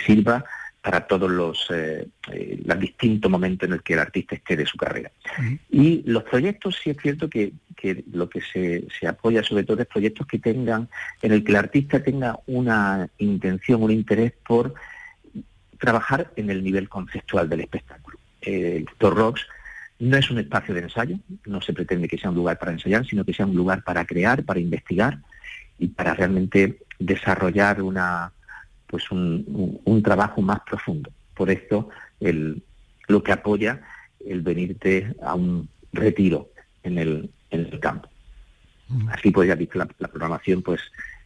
sirva para todos los, eh, eh, los distintos momentos en el que el artista esté de su carrera. Y los proyectos, sí es cierto que, lo que se, se, apoya sobre todo es proyectos que tengan, en el que el artista tenga una intención, un interés por trabajar en el nivel conceptual del espectáculo. Eh, Rocks no es un espacio de ensayo, no se pretende que sea un lugar para ensayar, sino que sea un lugar para crear, para investigar, y para realmente desarrollar una, pues un, trabajo más profundo. Por esto el, lo que apoya el venirte a un retiro en el, en el campo. Así pues ya visto la, programación pues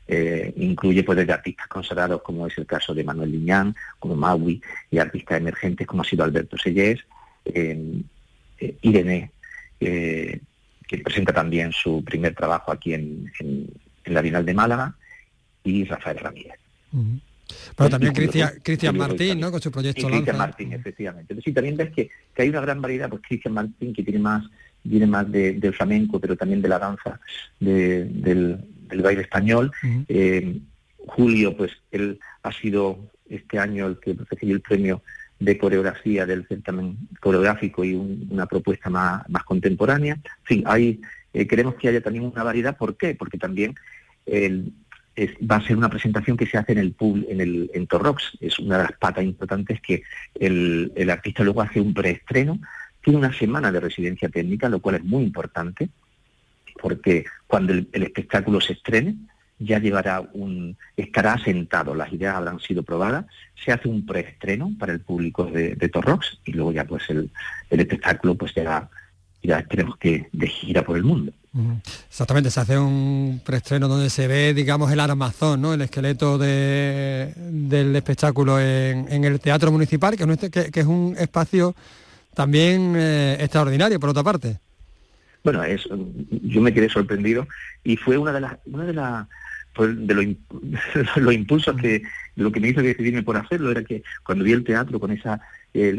eh, incluye pues desde artistas consagrados como es el caso de Manuel Liñán, como Maui, y artistas emergentes como ha sido Alberto Sellés, eh, Irene, que presenta también su primer trabajo aquí en, la Bienal de Málaga, y Rafael Ramírez. Pero también Cristian Martín, ¿no? Con su proyecto Cristian Martín, efectivamente. Sí, también ves que, hay una gran variedad, pues Cristian Martín, que tiene más, viene más del flamenco, pero también de la danza, del, baile español. Eh, Julio, pues él ha sido este año el que recibió el premio de coreografía del certamen coreográfico y una propuesta más, más contemporánea. En fin, hay, eh, queremos que haya también una variedad. ¿Por qué? Porque también va a ser una presentación que se hace en el pool, en el Torrox. Es una de las patas importantes que el, artista luego hace un preestreno. Tiene una semana de residencia técnica, lo cual es muy importante, porque cuando el, espectáculo se estrene, ya llevará un, estará asentado, las ideas habrán sido probadas, se hace un preestreno para el público de, Torrox y luego ya pues el, espectáculo pues ya, ya esperemos que de gira por el mundo. Exactamente, se hace un preestreno donde se ve, digamos, el armazón, ¿no? El esqueleto del espectáculo en, el Teatro Municipal, que, es un espacio también eh, extraordinario, por otra parte. Bueno, es, yo me quedé sorprendido y fue una de las, una de las pues, de los, impulsos que lo que me hizo decidirme por hacerlo era que cuando vi el teatro con esa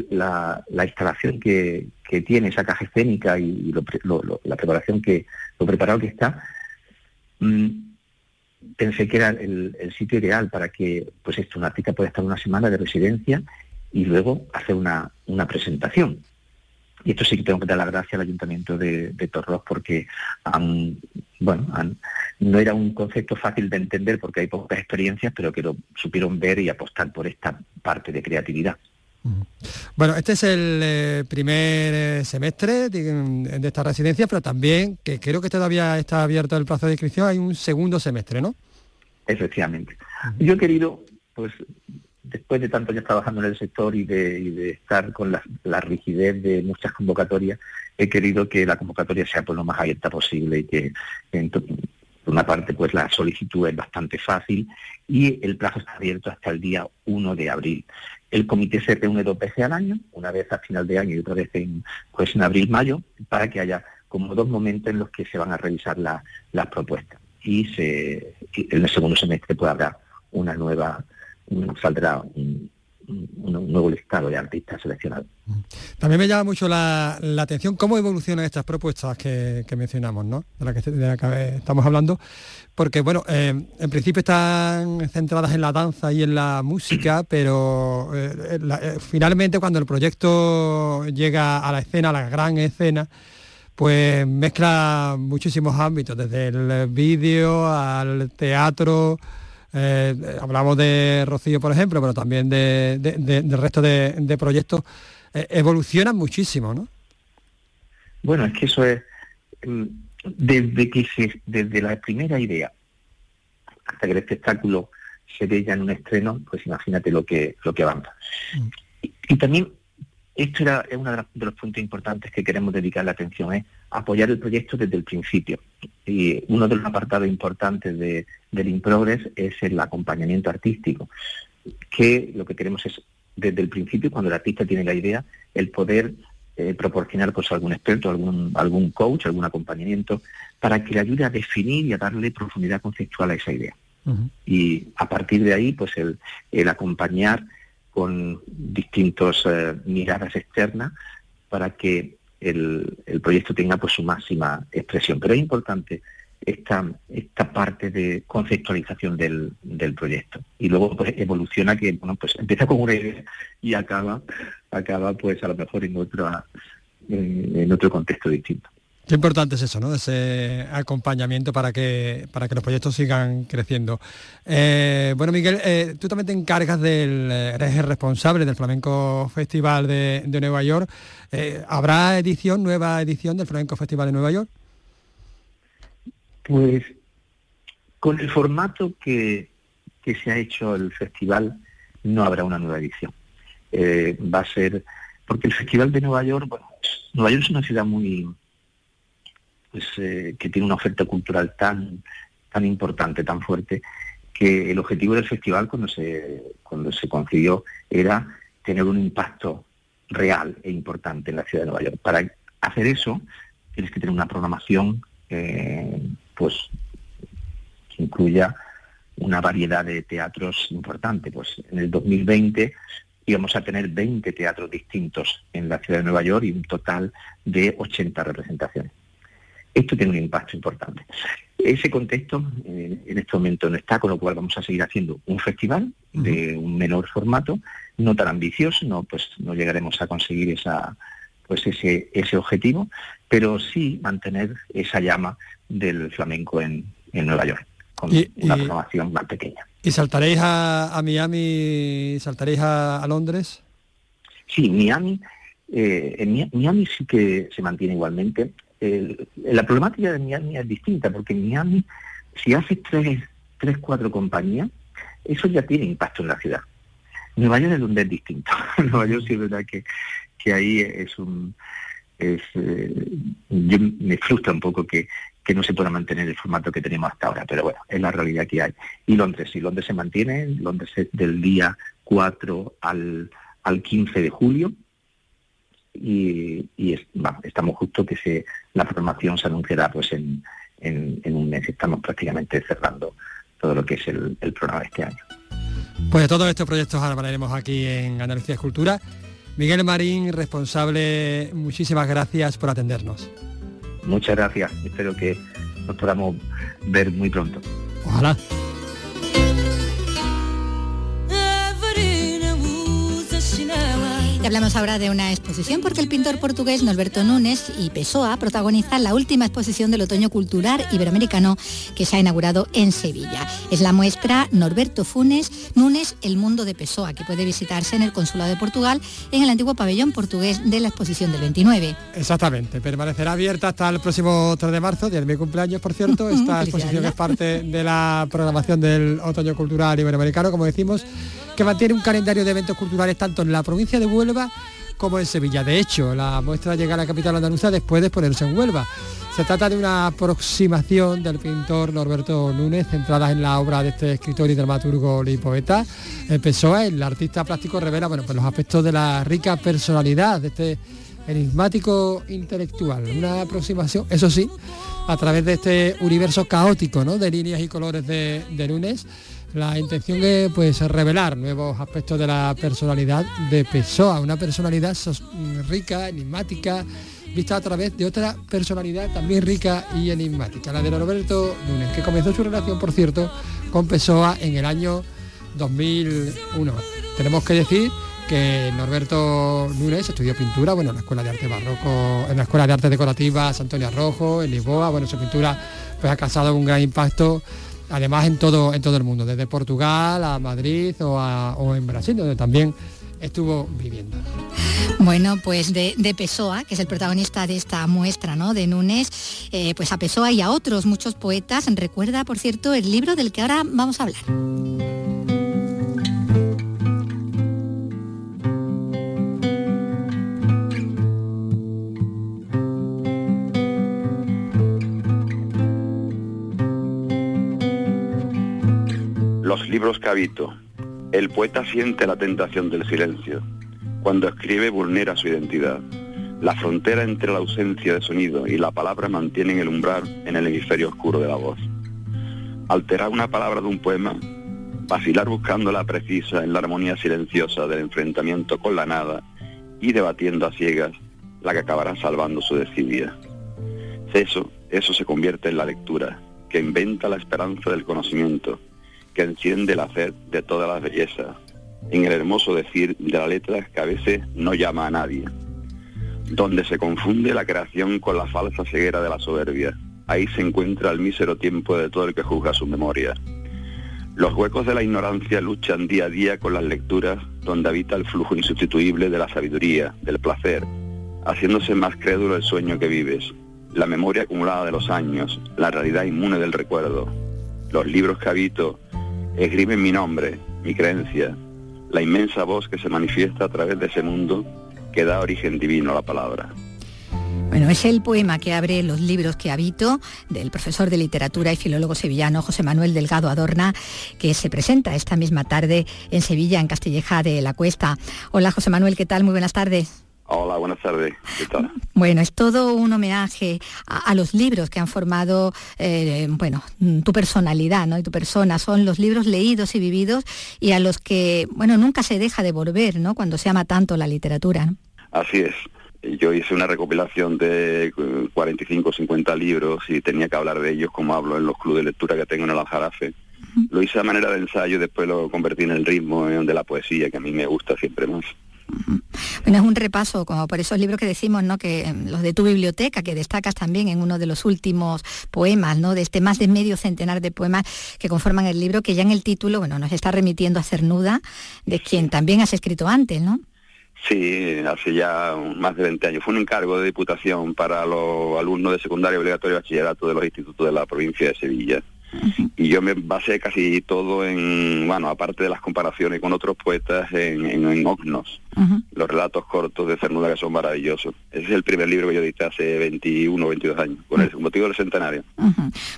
la, instalación que, tiene, esa caja escénica y, la preparación que, lo preparado que está, mm, pensé que era el, sitio ideal para que pues esto, un artista pueda estar una semana de residencia y luego hacer una, presentación. Y esto sí que tengo que dar la gracia al Ayuntamiento de, de Torros porque bueno, no era un concepto fácil de entender porque hay pocas experiencias, pero que lo supieron ver y apostar por esta parte de creatividad. Bueno, este es el eh, primer eh, semestre de, esta residencia, pero también, que creo que todavía está abierto el plazo de inscripción, hay un segundo semestre, ¿no? Efectivamente. Yo he querido, pues, después de tanto ya trabajando en el sector y de, estar con la, rigidez de muchas convocatorias, he querido que la convocatoria sea por lo más abierta posible y que por una parte, pues la solicitud es bastante fácil y el plazo está abierto hasta el día 1 de abril. El comité se reúne dos veces al año, una vez a final de año y otra vez en, pues en abril-mayo, para que haya como dos momentos en los que se van a revisar las propuestas. Y, en el segundo semestre puede haber una nueva, saldrá un, un, nuevo listado de artistas seleccionados. También me llama mucho la, atención cómo evolucionan estas propuestas que, mencionamos, ¿no? De la que, estamos hablando, porque bueno, eh, en principio están centradas en la danza y en la música, pero eh, eh, finalmente cuando el proyecto llega a la escena, a la gran escena, pues mezcla muchísimos ámbitos, desde el vídeo al teatro, eh, hablamos de Rocío, por ejemplo, pero también de, del resto de, proyectos, eh, evolucionan muchísimo, ¿no? Bueno, es que eso es, mm, desde que se, desde la primera idea hasta que el espectáculo se ve ya en un estreno, pues imagínate lo que, lo que avanza. Mm. Y, también, esto era uno de los puntos importantes que queremos dedicar la atención, es apoyar el proyecto desde el principio. Y uno de los apartados importantes de, del InProgress es el acompañamiento artístico, que lo que queremos es, desde el principio, cuando el artista tiene la idea, el poder eh, proporcionar pues, algún experto, algún, algún coach, algún acompañamiento, para que le ayude a definir y a darle profundidad conceptual a esa idea. Y a partir de ahí, pues el, el acompañar con distintas eh, miradas externas para que el, proyecto tenga pues su máxima expresión. Pero es importante esta, esta parte de conceptualización del, proyecto. Y luego pues evoluciona que bueno pues empieza con una idea y acaba, acaba pues a lo mejor en otro, en otro contexto distinto. Qué importante es eso, ¿no? Ese acompañamiento para que, para que los proyectos sigan creciendo. Eh, bueno, Miguel, eh, tú también te encargas del, eres el responsable del Flamenco Festival de, Nueva York. Eh, ¿Habrá edición, nueva edición del Flamenco Festival de Nueva York? Pues con el formato que, se ha hecho el festival, no habrá una nueva edición. va a ser, porque el Festival de Nueva York, bueno, Nueva York es una ciudad muy pues, eh, que tiene una oferta cultural tan, tan importante, tan fuerte, que el objetivo del festival cuando se, cuando se concibió era tener un impacto real e importante en la ciudad de Nueva York. Para hacer eso tienes que tener una programación eh, pues incluya una variedad de teatros importante. Pues en el 2020 íbamos a tener 20 teatros distintos en la ciudad de Nueva York y un total de 80 representaciones. Esto tiene un impacto importante. Ese contexto eh, en este momento no está, con lo cual vamos a seguir haciendo un festival de un menor formato, no tan ambicioso, no, pues no llegaremos a conseguir esa, pues ese, ese objetivo, pero sí mantener esa llama del flamenco en, Nueva York, con una programación más pequeña. ¿Y saltaréis a, Miami, saltaréis a, Londres? Sí, Miami, eh, en Miami sí que se mantiene igualmente. la problemática de Miami es distinta, porque en Miami, si haces tres, tres, cuatro compañías, eso ya tiene impacto en la ciudad. Nueva York es donde es distinto. Nueva York sí es verdad que que ahí es un... Eh, yo me frustra un poco que, que no se pueda mantener el formato que tenemos hasta ahora, pero bueno, es la realidad que hay. Y Londres, si Londres se mantiene, Londres es del día 4 al, al 15 de julio, y, estamos justo que la programación se anunciará pues en, en, un mes, estamos prácticamente cerrando todo lo que es el, programa de este año. Pues de todos estos proyectos hablaremos aquí en Andalucía Escultura. Miguel Marín, responsable, muchísimas gracias por atendernos. Muchas gracias, espero que nos podamos ver muy pronto. Ojalá. Hablamos ahora de una exposición porque el pintor portugués Norberto Núñez y Pessoa protagonizan la última exposición del otoño cultural iberoamericano que se ha inaugurado en Sevilla. Es la muestra Norberto Funes Núñez, El mundo de Pessoa, que puede visitarse en el Consulado de Portugal en el antiguo pabellón portugués de la exposición del 29. Exactamente, permanecerá abierta hasta el próximo 3 de marzo, día de mi cumpleaños, por cierto. Esta exposición es parte de la programación del otoño cultural iberoamericano, como decimos que mantiene un calendario de eventos culturales tanto en la provincia de Huelva como en Sevilla. De hecho, la muestra llega a la capital andaluza después de ponerse en Huelva. Se trata de una aproximación del pintor Norberto Núñez, centrada en la obra de este escritor y dramaturgo y poeta. Empezó el artista plástico revela bueno, pues los aspectos de la rica personalidad de este enigmático intelectual. Una aproximación, eso sí, a través de este universo caótico ¿no? de líneas y colores de, de Núñez la intención es pues revelar nuevos aspectos de la personalidad de Pessoa, una personalidad rica, enigmática, vista a través de otra personalidad también rica y enigmática, la de Roberto Núñez, que comenzó su relación, por cierto, con Pessoa en el año 2001. Tenemos que decir que Norberto Núñez estudió pintura, bueno, en la Escuela de Arte Barroco, en la Escuela de Artes Decorativas Antonio Rojo, en Lisboa, bueno, su pintura pues ha causado un gran impacto además en todo, en todo el mundo, desde Portugal a Madrid o, en Brasil, donde también estuvo viviendo. Bueno, pues de, Pessoa, que es el protagonista de esta muestra ¿no? de Núñez, eh, pues a Pessoa y a otros muchos poetas, recuerda, por cierto, el libro del que ahora vamos a hablar. Libros habito. El poeta siente la tentación del silencio. Cuando escribe vulnera su identidad. La frontera entre la ausencia de sonido y la palabra mantienen el umbral en el hemisferio oscuro de la voz. Alterar una palabra de un poema, vacilar buscando la precisa en la armonía silenciosa del enfrentamiento con la nada y debatiendo a ciegas la que acabará salvando su desidia. Eso, eso se convierte en la lectura, que inventa la esperanza del conocimiento, que enciende la sed de todas las bellezas, en el hermoso decir de la letra que a veces no llama a nadie, donde se confunde la creación con la falsa ceguera de la soberbia. Ahí se encuentra el mísero tiempo de todo el que juzga su memoria. Los huecos de la ignorancia luchan día a día con las lecturas donde habita el flujo insustituible de la sabiduría, del placer, haciéndose más crédulo el sueño que vives, la memoria acumulada de los años, la realidad inmune del recuerdo. Los libros que habito escriben mi nombre, mi creencia, la inmensa voz que se manifiesta a través de ese mundo que da origen divino a la palabra. Bueno, es el poema que abre los libros que habito del profesor de literatura y filólogo sevillano José Manuel Delgado Adorna, que se presenta esta misma tarde en Sevilla, en Castilleja de la Cuesta. Hola José Manuel, ¿qué tal? Muy buenas tardes. Hola, buenas tardes. ¿Qué tal? Bueno, es todo un homenaje a, los libros que han formado, eh, bueno, tu personalidad, ¿no? Y tu persona. Son los libros leídos y vividos y a los que, bueno, nunca se deja de volver, ¿no? Cuando se ama tanto la literatura. Así es. Yo hice una recopilación de 45 o 50 libros y tenía que hablar de ellos como hablo en los clubes de lectura que tengo en el Aljarafe. Lo hice a manera de ensayo y después lo convertí en el ritmo de la poesía, que a mí me gusta siempre más. Bueno, es un repaso, como por esos libros que decimos, ¿no? Que em, los de tu biblioteca, que destacas también en uno de los últimos poemas, ¿no? De este más de medio centenar de poemas que conforman el libro, que ya en el título, bueno, nos está remitiendo a Cernuda, de quien también has escrito antes, ¿no? Sí, hace ya más de 20 años. Fue un encargo de diputación para los alumnos de secundaria obligatorio y bachillerato de los institutos de la provincia de Sevilla. Y yo me basé casi todo en, bueno, aparte de las comparaciones con otros poetas, en, en, Ognos, los relatos cortos de Cernuda que son maravillosos. Ese es el primer libro que yo edité hace 21 o 22 años, con el motivo del centenario.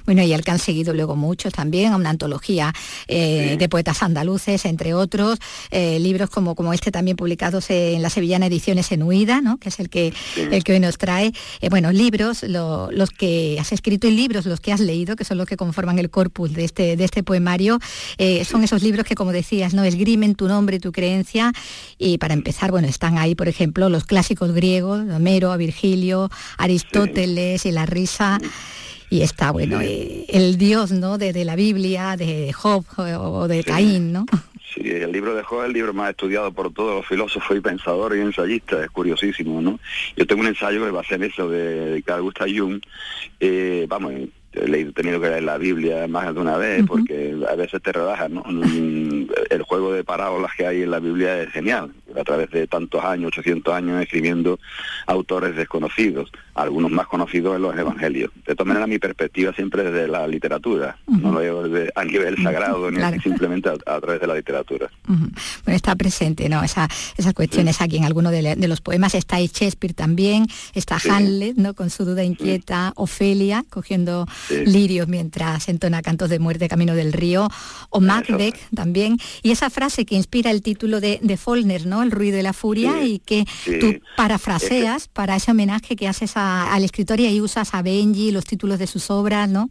Bueno, y el que han seguido luego muchos también, una antología eh, de poetas andaluces, entre otros, eh, libros como, como este también publicados en la Sevillana Ediciones en Huida, ¿no? que es el que, el que hoy nos trae. Eh, bueno, libros, los que has escrito y libros, los que has leído, que son los que conforman el corpus de este, de este poemario, son esos libros que, como decías, ¿no? esgrimen tu nombre tu creencia. Y para empezar, bueno, están ahí, por ejemplo, los clásicos griegos, Homero, Virgilio, Aristóteles y la risa y está bueno el dios no de, la Biblia de Job o de Caín no Sí, el libro de Job es el libro más estudiado por todos los filósofos y pensadores y ensayistas, es curiosísimo, ¿no? Yo tengo un ensayo que va a ser eso de Carl Gustav Jung, eh, vamos, he tenido que leer la Biblia más de una vez porque a veces te relajas, ¿no? Mm, el juego de parábolas que hay en la Biblia es genial, a través de tantos años, 800 años, escribiendo autores desconocidos, algunos más conocidos en los evangelios. De todas maneras, mi perspectiva siempre es de la literatura, no lo veo a nivel sagrado, ni simplemente a, través de la literatura. Bueno, está presente, ¿no? Esa, esas cuestiones aquí en alguno de, los poemas. Está Shakespeare también, está Hamlet, ¿no? Con su duda inquieta, Ofelia, cogiendo lirios mientras entona cantos de muerte camino del río, o Macbeth también, y esa frase que inspira el título de, de Faulkner, ¿no? El ruido y la furia, y que tú parafraseas para ese homenaje que haces a, al escritor y ahí usas a Benji, los títulos de sus obras, ¿no?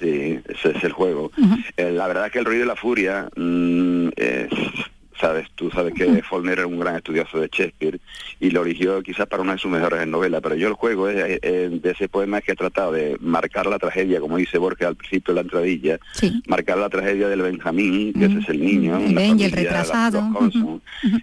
Sí, ese es el juego. Eh, la verdad que el ruido y la furia mm, es sabes, tú sabes que Faulkner era un gran estudioso de Shakespeare y lo eligió quizás para una de sus mejores novelas, pero yo el juego es, de ese poema es que he tratado de marcar la tragedia, como dice Borges al principio de la entradilla, marcar la tragedia del Benjamín, que ese es el niño, el, el retrasado.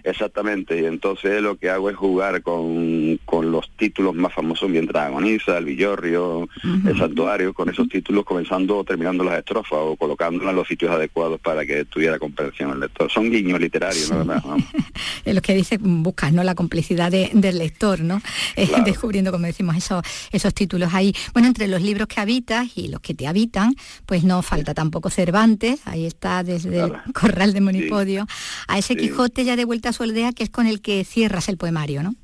Exactamente, y entonces lo que hago es jugar con, con los títulos más famosos mientras agoniza, el Villorrio, el Santuario, con esos títulos comenzando o terminando las estrofas o colocándolas en los sitios adecuados para que tuviera comprensión el lector. Son guiños literarios es lo que dice, buscas ¿no? la complicidad del lector, ¿no? Eh, descubriendo, como decimos, esos, esos títulos ahí. Bueno, entre los libros que habitas y los que te habitan, pues no falta tampoco Cervantes, ahí está desde el corral de Monipodio, a ese Quijote ya de vuelta a su aldea, que es con el que cierras el poemario, ¿no?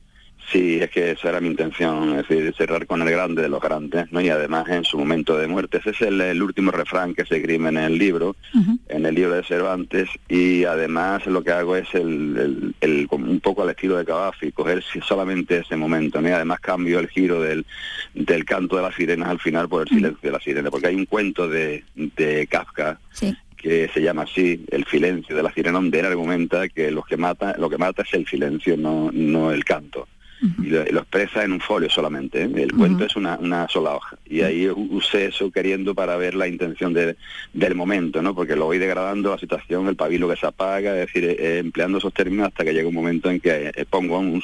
Sí, es que esa era mi intención, es decir, cerrar con el grande de los grandes, ¿no? Y además en su momento de muerte. Ese es el, último refrán que se esgrime en el libro, en el libro de Cervantes, y además lo que hago es el, un poco al estilo de Cavafi, coger solamente ese momento, ¿no? Y además cambio el giro del, del canto de las sirenas al final por el silencio de la sirena, porque hay un cuento de, de Kafka que se llama así, el silencio de la sirena, donde él argumenta que lo que mata, lo que mata es el silencio, no, no el canto y lo, expresa en un folio solamente. ¿eh? El cuento es una, una, sola hoja. Y ahí usé eso queriendo para ver la intención de, del momento, ¿no? Porque lo voy degradando la situación, el pabilo que se apaga, es decir, eh, empleando esos términos hasta que llega un momento en que eh, pongo un,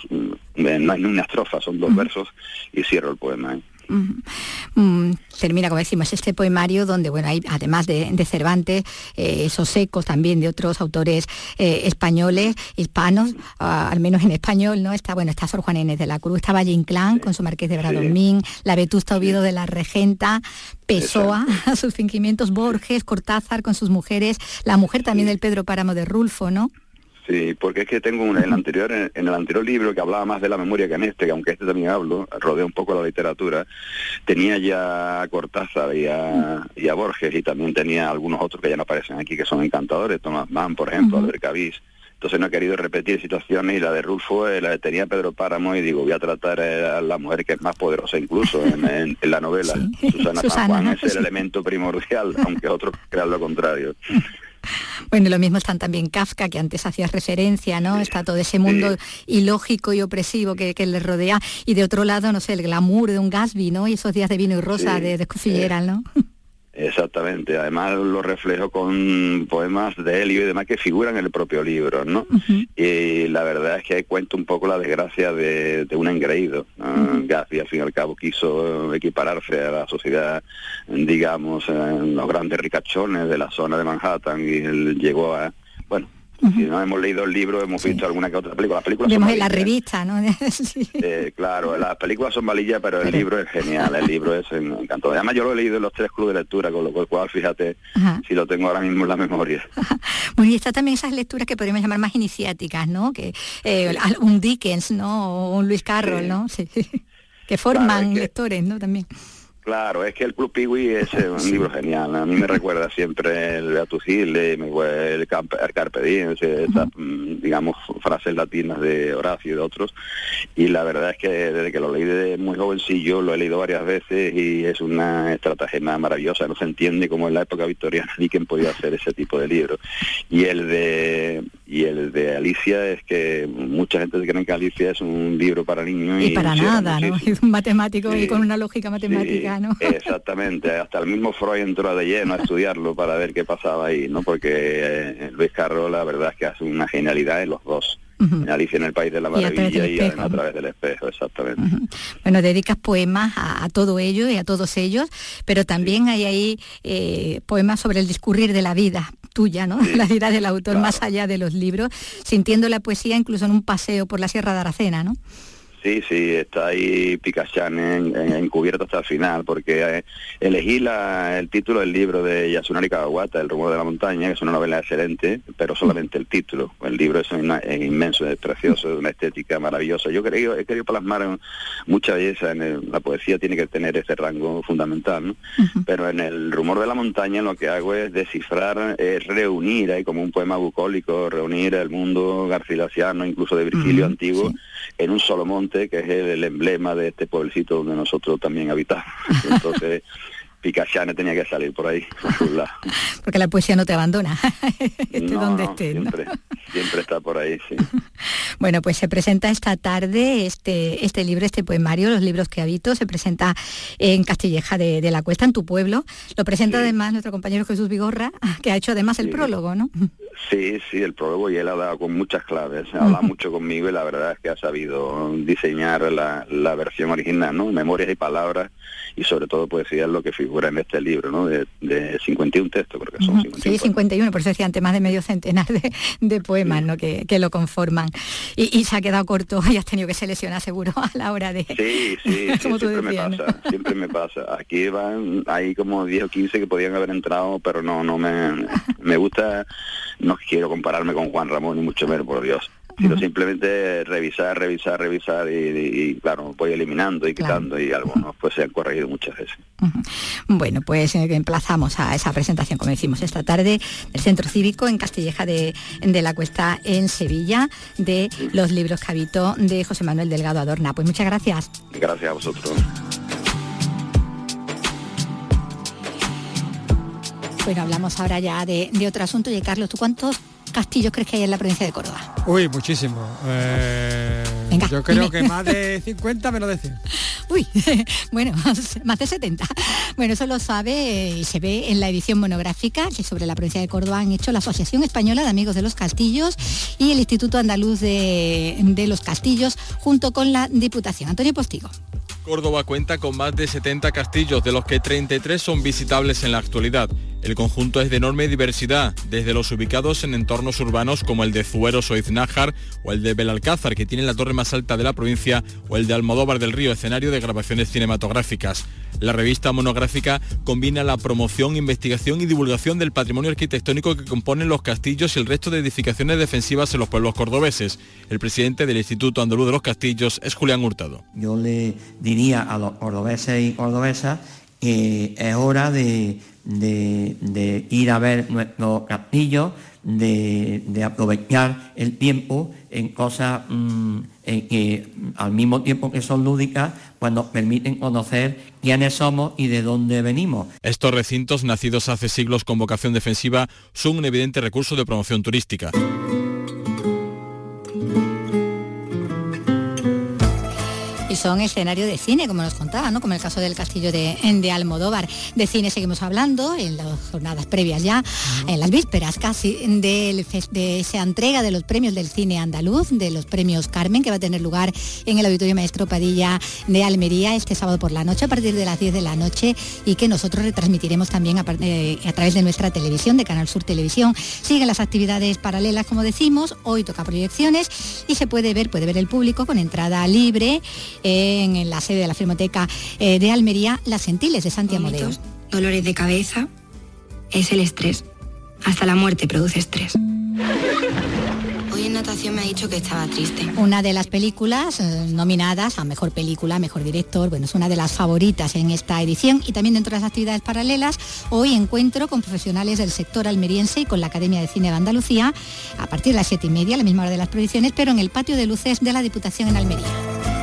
no hay una estrofa, son dos versos y cierro el poema. Mm, termina, como decimos, este poemario donde, bueno, hay además de, Cervantes, eh, esos ecos también de otros autores eh, españoles, hispanos, ah, al menos en español, ¿no? Está, bueno, está Sor Juan Inés de la Cruz, está Valle Inclán con su Marqués de Bradomín, la Vetusta Oviedo de la Regenta, Pessoa, a sus fingimientos, Borges, Cortázar con sus mujeres, la mujer también del Pedro Páramo de Rulfo, ¿no? Sí, porque es que tengo un, en, el anterior, en, el anterior libro que hablaba más de la memoria que en este, que aunque este también hablo, rodea un poco la literatura, tenía ya a Cortázar y a, y a Borges y también tenía algunos otros que ya no aparecen aquí, que son encantadores, Thomas Mann, por ejemplo, Albert Cavis. Entonces no he querido repetir situaciones y la de Rulfo eh, la tenía Pedro Páramo y digo, voy a tratar eh, a la mujer que es más poderosa incluso en, la novela. Susana, San Juan es el elemento primordial, aunque otros crean lo contrario. Bueno, lo mismo están también Kafka, que antes hacías referencia, ¿no? Está todo ese mundo ilógico y opresivo que, que les rodea. Y de otro lado, no sé, el glamour de un Gatsby, ¿no? Y esos días de vino y rosa de, de ¿no? Exactamente, además lo reflejo con poemas de él y demás que figuran en el propio libro, ¿no? Y la verdad es que ahí cuento un poco la desgracia de, un engreído. ¿no? al fin y al cabo quiso equipararse a la sociedad, digamos, en los grandes ricachones de la zona de Manhattan y él llegó a, bueno, si no hemos leído el libro, hemos visto alguna que otra película. Las películas Vemos en la revista, ¿no? eh, claro, las películas son malillas, pero el libro es genial, el libro es encantador. Además yo lo he leído en los tres clubes de lectura, con lo cual fíjate si lo tengo ahora mismo en la memoria. Bueno, y está también esas lecturas que podríamos llamar más iniciáticas, ¿no? Que eh, un Dickens, ¿no? O un Luis Carroll, ¿no? Sí. que forman lectores, ¿no? También. Claro, es que el Club Piwi es un libro genial. A mí me recuerda siempre el Beatus el, el Carpe Diem, esas, mm, digamos, frases latinas de Horacio y de otros. Y la verdad es que desde que lo leí de muy jovencillo, lo he leído varias veces y es una estrategia maravillosa. No se entiende cómo en la época victoriana ni quien podía hacer ese tipo de libro. Y el de y el de Alicia es que mucha gente se cree que Alicia es un libro para niños. Y, para nada, ¿no? Es un matemático y con una lógica matemática. Exactamente, hasta el mismo Freud entró de lleno a estudiarlo para ver qué pasaba ahí, ¿no? Porque eh, Luis Carro la verdad es que hace una genialidad en los dos. Alicia en el País de la Maravilla y, a, través del espejo, exactamente. Bueno, dedicas poemas a, todo ello y a todos ellos, pero también hay ahí eh, poemas sobre el discurrir de la vida tuya, ¿no? la vida del autor más allá de los libros, sintiendo la poesía incluso en un paseo por la Sierra de Aracena, ¿no? Sí, sí, está ahí Picachán encubierto hasta el final, porque eh, elegí la, el título del libro de Yasunari Kawabata, El rumor de la montaña, que es una novela excelente, pero solamente el título. El libro es, inmenso, es precioso, de una estética maravillosa. Yo creo, he querido plasmar mucha belleza, en la poesía tiene que tener ese rango fundamental, ¿no? Pero en el rumor de la montaña lo que hago es descifrar, es reunir, hay como un poema bucólico, reunir el mundo garcilaciano, incluso de Virgilio antiguo, en un solo monte que es el, emblema de este pueblecito donde nosotros también habitamos. Entonces, Picachane tenía que salir por ahí, Porque la poesía no te abandona, esté donde esté. Siempre, siempre está por ahí, sí. bueno, pues se presenta esta tarde este, este libro, este poemario, Los libros que habito, se presenta en Castilleja de, la Cuesta, en tu pueblo. Lo presenta además nuestro compañero Jesús Vigorra, que ha hecho además el prólogo, ¿no? Sí, sí, el prólogo y él ha dado con muchas claves, ha hablado mucho conmigo y la verdad es que ha sabido diseñar la, la versión original, ¿no? Memorias y palabras y sobre todo poesía es lo que figura en este libro, ¿no? De, 51 textos, creo que son 51. Sí, 51, por eso decía antes, más de medio centenar de, poemas, ¿no? Que, lo conforman. Y, se ha quedado corto y has tenido que seleccionar seguro a la hora de... Sí, sí, siempre me pasa, siempre me pasa. Aquí van, hay como 10 o 15 que podían haber entrado, pero no, no me, me gusta, no quiero compararme con Juan Ramón, ni mucho menos, por Dios sino simplemente revisar, revisar, revisar y, claro, voy eliminando y quitando y algunos pues se han corregido muchas veces. Bueno, pues eh, emplazamos a esa presentación, como decimos, esta tarde del Centro Cívico en Castilleja de, la Cuesta en Sevilla, de los libros que habito de José Manuel Delgado Adorna. Pues muchas gracias. Gracias a vosotros. Bueno, hablamos ahora ya de, de otro asunto. Y Carlos, ¿tú cuántos castillos crees que hay en la provincia de Córdoba? Uy, muchísimo. Eh, yo creo que más de 50, menos de 100. Uy, bueno, más de 70. Bueno, eso lo sabe y se ve en la edición monográfica que sobre la provincia de Córdoba han hecho la Asociación Española de Amigos de los Castillos y el Instituto Andaluz de, de los Castillos junto con la Diputación. Antonio Postigo. Córdoba cuenta con más de 70 castillos, de los que 33 son visitables en la actualidad. El conjunto es de enorme diversidad, desde los ubicados en entornos urbanos como el de Zueros o Iznájar o el de Belalcázar, que tiene la torre más alta de la provincia, o el de Almodóvar del Río, escenario de grabaciones cinematográficas. La revista monográfica combina la promoción, investigación y divulgación del patrimonio arquitectónico que componen los castillos y el resto de edificaciones defensivas en los pueblos cordobeses. El presidente del Instituto Andaluz de los Castillos es Julián Hurtado. Yo le diría a los cordobeses y cordobesas que es hora de de, ir a ver nuestro castillo, de, aprovechar el tiempo en cosas mm, que al mismo tiempo que son lúdicas, pues nos permiten conocer quiénes somos y de dónde venimos. Estos recintos, nacidos hace siglos con vocación defensiva, son un evidente recurso de promoción turística. Son escenario de cine, como nos contaba, ¿no? como el caso del castillo de, de Almodóvar. De cine seguimos hablando en las jornadas previas ya, en las vísperas casi de, de esa entrega de los premios del cine andaluz, de los premios Carmen, que va a tener lugar en el Auditorio Maestro Padilla de Almería este sábado por la noche, a partir de las 10 de la noche, y que nosotros retransmitiremos también a, eh, a través de nuestra televisión, de Canal Sur Televisión. Siguen las actividades paralelas, como decimos, hoy toca proyecciones y se puede ver, puede ver el público con entrada libre en la sede de la Filmoteca eh, de Almería, Las Gentiles de Santiago Amodeo. Dolores de cabeza, es el estrés. Hasta la muerte produce estrés. Hoy en natación me ha dicho que estaba triste. Una de las películas eh, nominadas a Mejor Película, Mejor Director, bueno, es una de las favoritas en esta edición y también dentro de las actividades paralelas, hoy encuentro con profesionales del sector almeriense y con la Academia de Cine de Andalucía a partir de las siete y media, la misma hora de las proyecciones, pero en el patio de luces de la Diputación en Almería.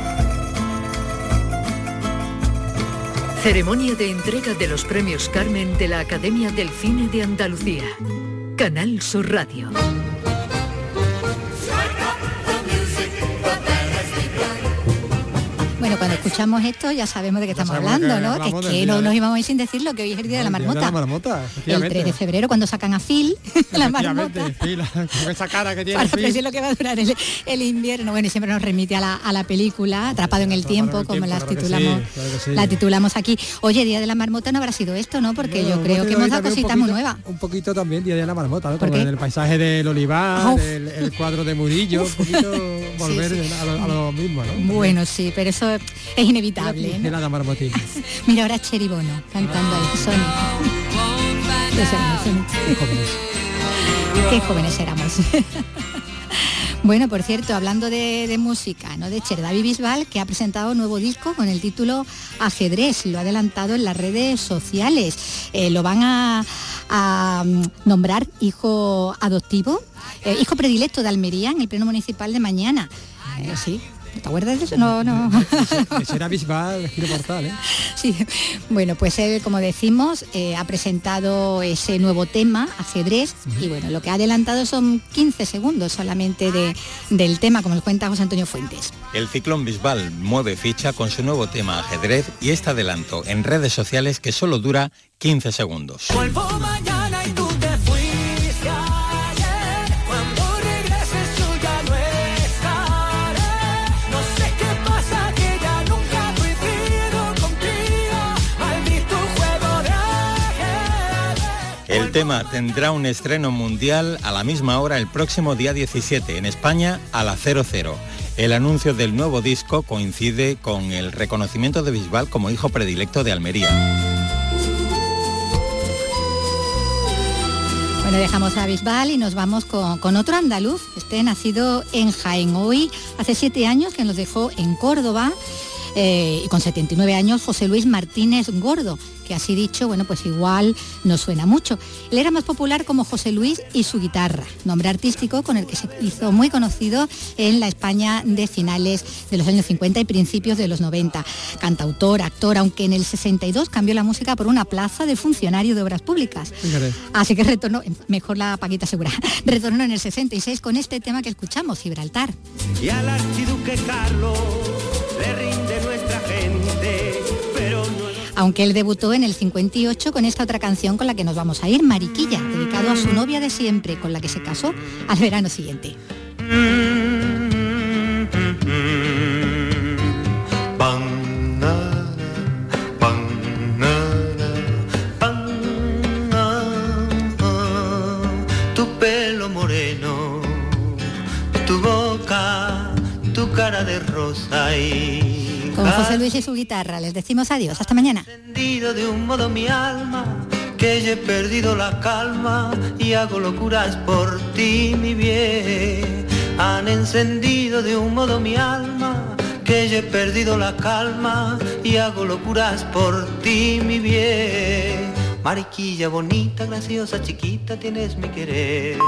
Ceremonia de entrega de los premios Carmen de la Academia del Cine de Andalucía. Canal Sur Radio. Bueno, cuando escuchamos esto ya sabemos de qué estamos hablando, ¿no? Es que no nos íbamos a ir sin decirlo, que hoy es el día de la marmota. la marmota el 3 de febrero, cuando sacan a Phil, la marmota. Phil, con esa cara que tiene. Para lo que va a durar el, invierno. Bueno, y siempre nos remite a la, película, Atrapado en el tiempo, como las titulamos, la titulamos aquí. Oye, Día de la Marmota no habrá sido esto, ¿no? Porque yo creo que hemos dado cositas muy nuevas. Un poquito también Día de la Marmota, ¿no? Como en el paisaje del olivar, el, cuadro de Murillo, un poquito volver A, lo, mismo, ¿no? Bueno, sí, pero eso es inevitable. Mira ahora Cheribono cantando ahí. Son... Qué jóvenes. Qué jóvenes éramos. Bueno, por cierto, hablando de, música, ¿no? de Cher David Bisbal, que ha presentado un nuevo disco con el título Ajedrez, lo ha adelantado en las redes sociales. Eh, lo van a, mm, nombrar hijo adoptivo, eh, hijo predilecto de Almería en el Pleno Municipal de mañana. Eh, sí, ¿Te acuerdas de eso? No, no. será Bisbal, giro portal, ¿eh? Sí, bueno, pues él, como decimos, eh, ha presentado ese nuevo tema, ajedrez, y bueno, lo que ha adelantado son 15 segundos solamente de, del tema, como lo cuenta José Antonio Fuentes. El ciclón Bisbal mueve ficha con su nuevo tema ajedrez y este adelanto en redes sociales que solo dura 15 segundos. El tema tendrá un estreno mundial a la misma hora el próximo día 17 en España a la 00. El anuncio del nuevo disco coincide con el reconocimiento de Bisbal como hijo predilecto de Almería. Bueno, dejamos a Bisbal y nos vamos con, otro andaluz, este nacido en Jaén hoy, hace siete años que nos dejó en Córdoba eh, y con 79 años José Luis Martínez Gordo, que así dicho, bueno, pues igual no suena mucho. Él era más popular como José Luis y su guitarra, nombre artístico con el que se hizo muy conocido en la España de finales de los años 50 y principios de los 90. Cantautor, actor, aunque en el 62 cambió la música por una plaza de funcionario de obras públicas. Así que retornó, mejor la Paquita Segura, retornó en el 66 con este tema que escuchamos, Gibraltar. Y al archiduque Carlos aunque él debutó en el 58 con esta otra canción con la que nos vamos a ir, Mariquilla, dedicado a su novia de siempre, con la que se casó al verano siguiente. Tu pelo moreno, tu boca, tu cara de rosa y José Luis y su guitarra. Les decimos adiós. Hasta mañana. encendido de un modo mi alma, que yo he perdido la calma y hago locuras por ti, mi bien. Han encendido de un modo mi alma, que yo he perdido la calma y hago locuras por ti, mi bien. Mariquilla bonita, graciosa, chiquita, tienes mi querer.